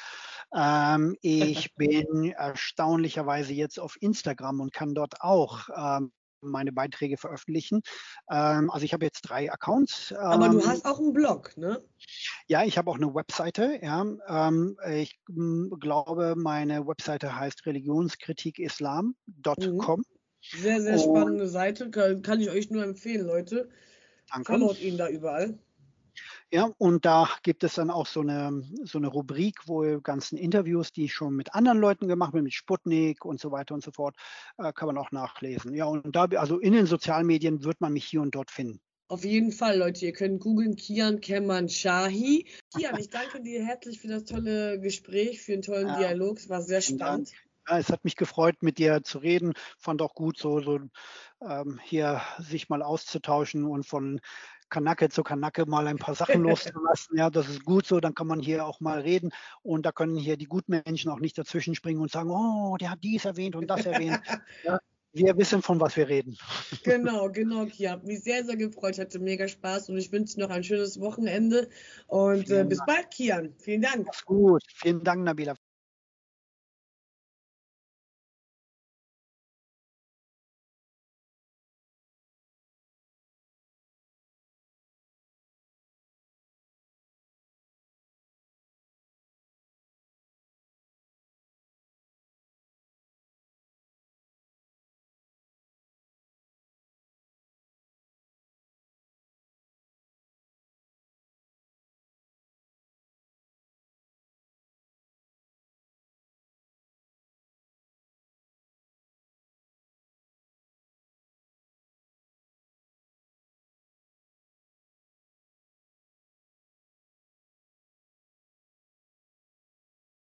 Ähm, ich bin erstaunlicherweise jetzt auf Instagram und kann dort auch ähm, meine Beiträge veröffentlichen. Ähm, also ich habe jetzt drei Accounts. Aber du ähm, hast auch einen Blog, ne? Ja, ich habe auch eine Webseite. Ja. Ähm, ich glaube, meine Webseite heißt religionskritikislam.com. Mhm. Sehr, sehr spannende Seite. Kann, kann, ich euch nur empfehlen, Leute. Danke. Followt ihn da überall. Ja, und da gibt es dann auch so eine, so eine Rubrik, wo ganzen Interviews, die ich schon mit anderen Leuten gemacht habe, mit Sputnik und so weiter und so fort, äh, kann man auch nachlesen. Ja, und da, also in den Sozialmedien wird man mich hier und dort finden. Auf jeden Fall, Leute. Ihr könnt googeln Kian Kemal Shahi. Kian, ich danke dir herzlich für das tolle Gespräch, für den tollen ja. Dialog. Es war sehr spannend. Ja, es hat mich gefreut, mit dir zu reden. Fand auch gut, so, so ähm, hier sich mal auszutauschen und von Kanacke zu Kanacke mal ein paar Sachen loszulassen. Ja, das ist gut so, dann kann man hier auch mal reden und da können hier die Gutmenschen auch nicht dazwischen springen und sagen, oh, der hat dies erwähnt und das erwähnt. Ja, wir wissen, von was wir reden. Genau, genau, Kia. Hat mich sehr, sehr gefreut. Hatte mega Spaß und ich wünsche dir noch ein schönes Wochenende. Und äh, bis bald, Kian. Vielen Dank. Mach's gut. Vielen Dank, Nabila.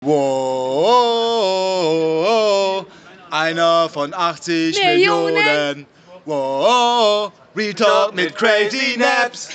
Wow, einer von 80 Millionen. Millionen. Wow, Real Talk mit Crazy Naps.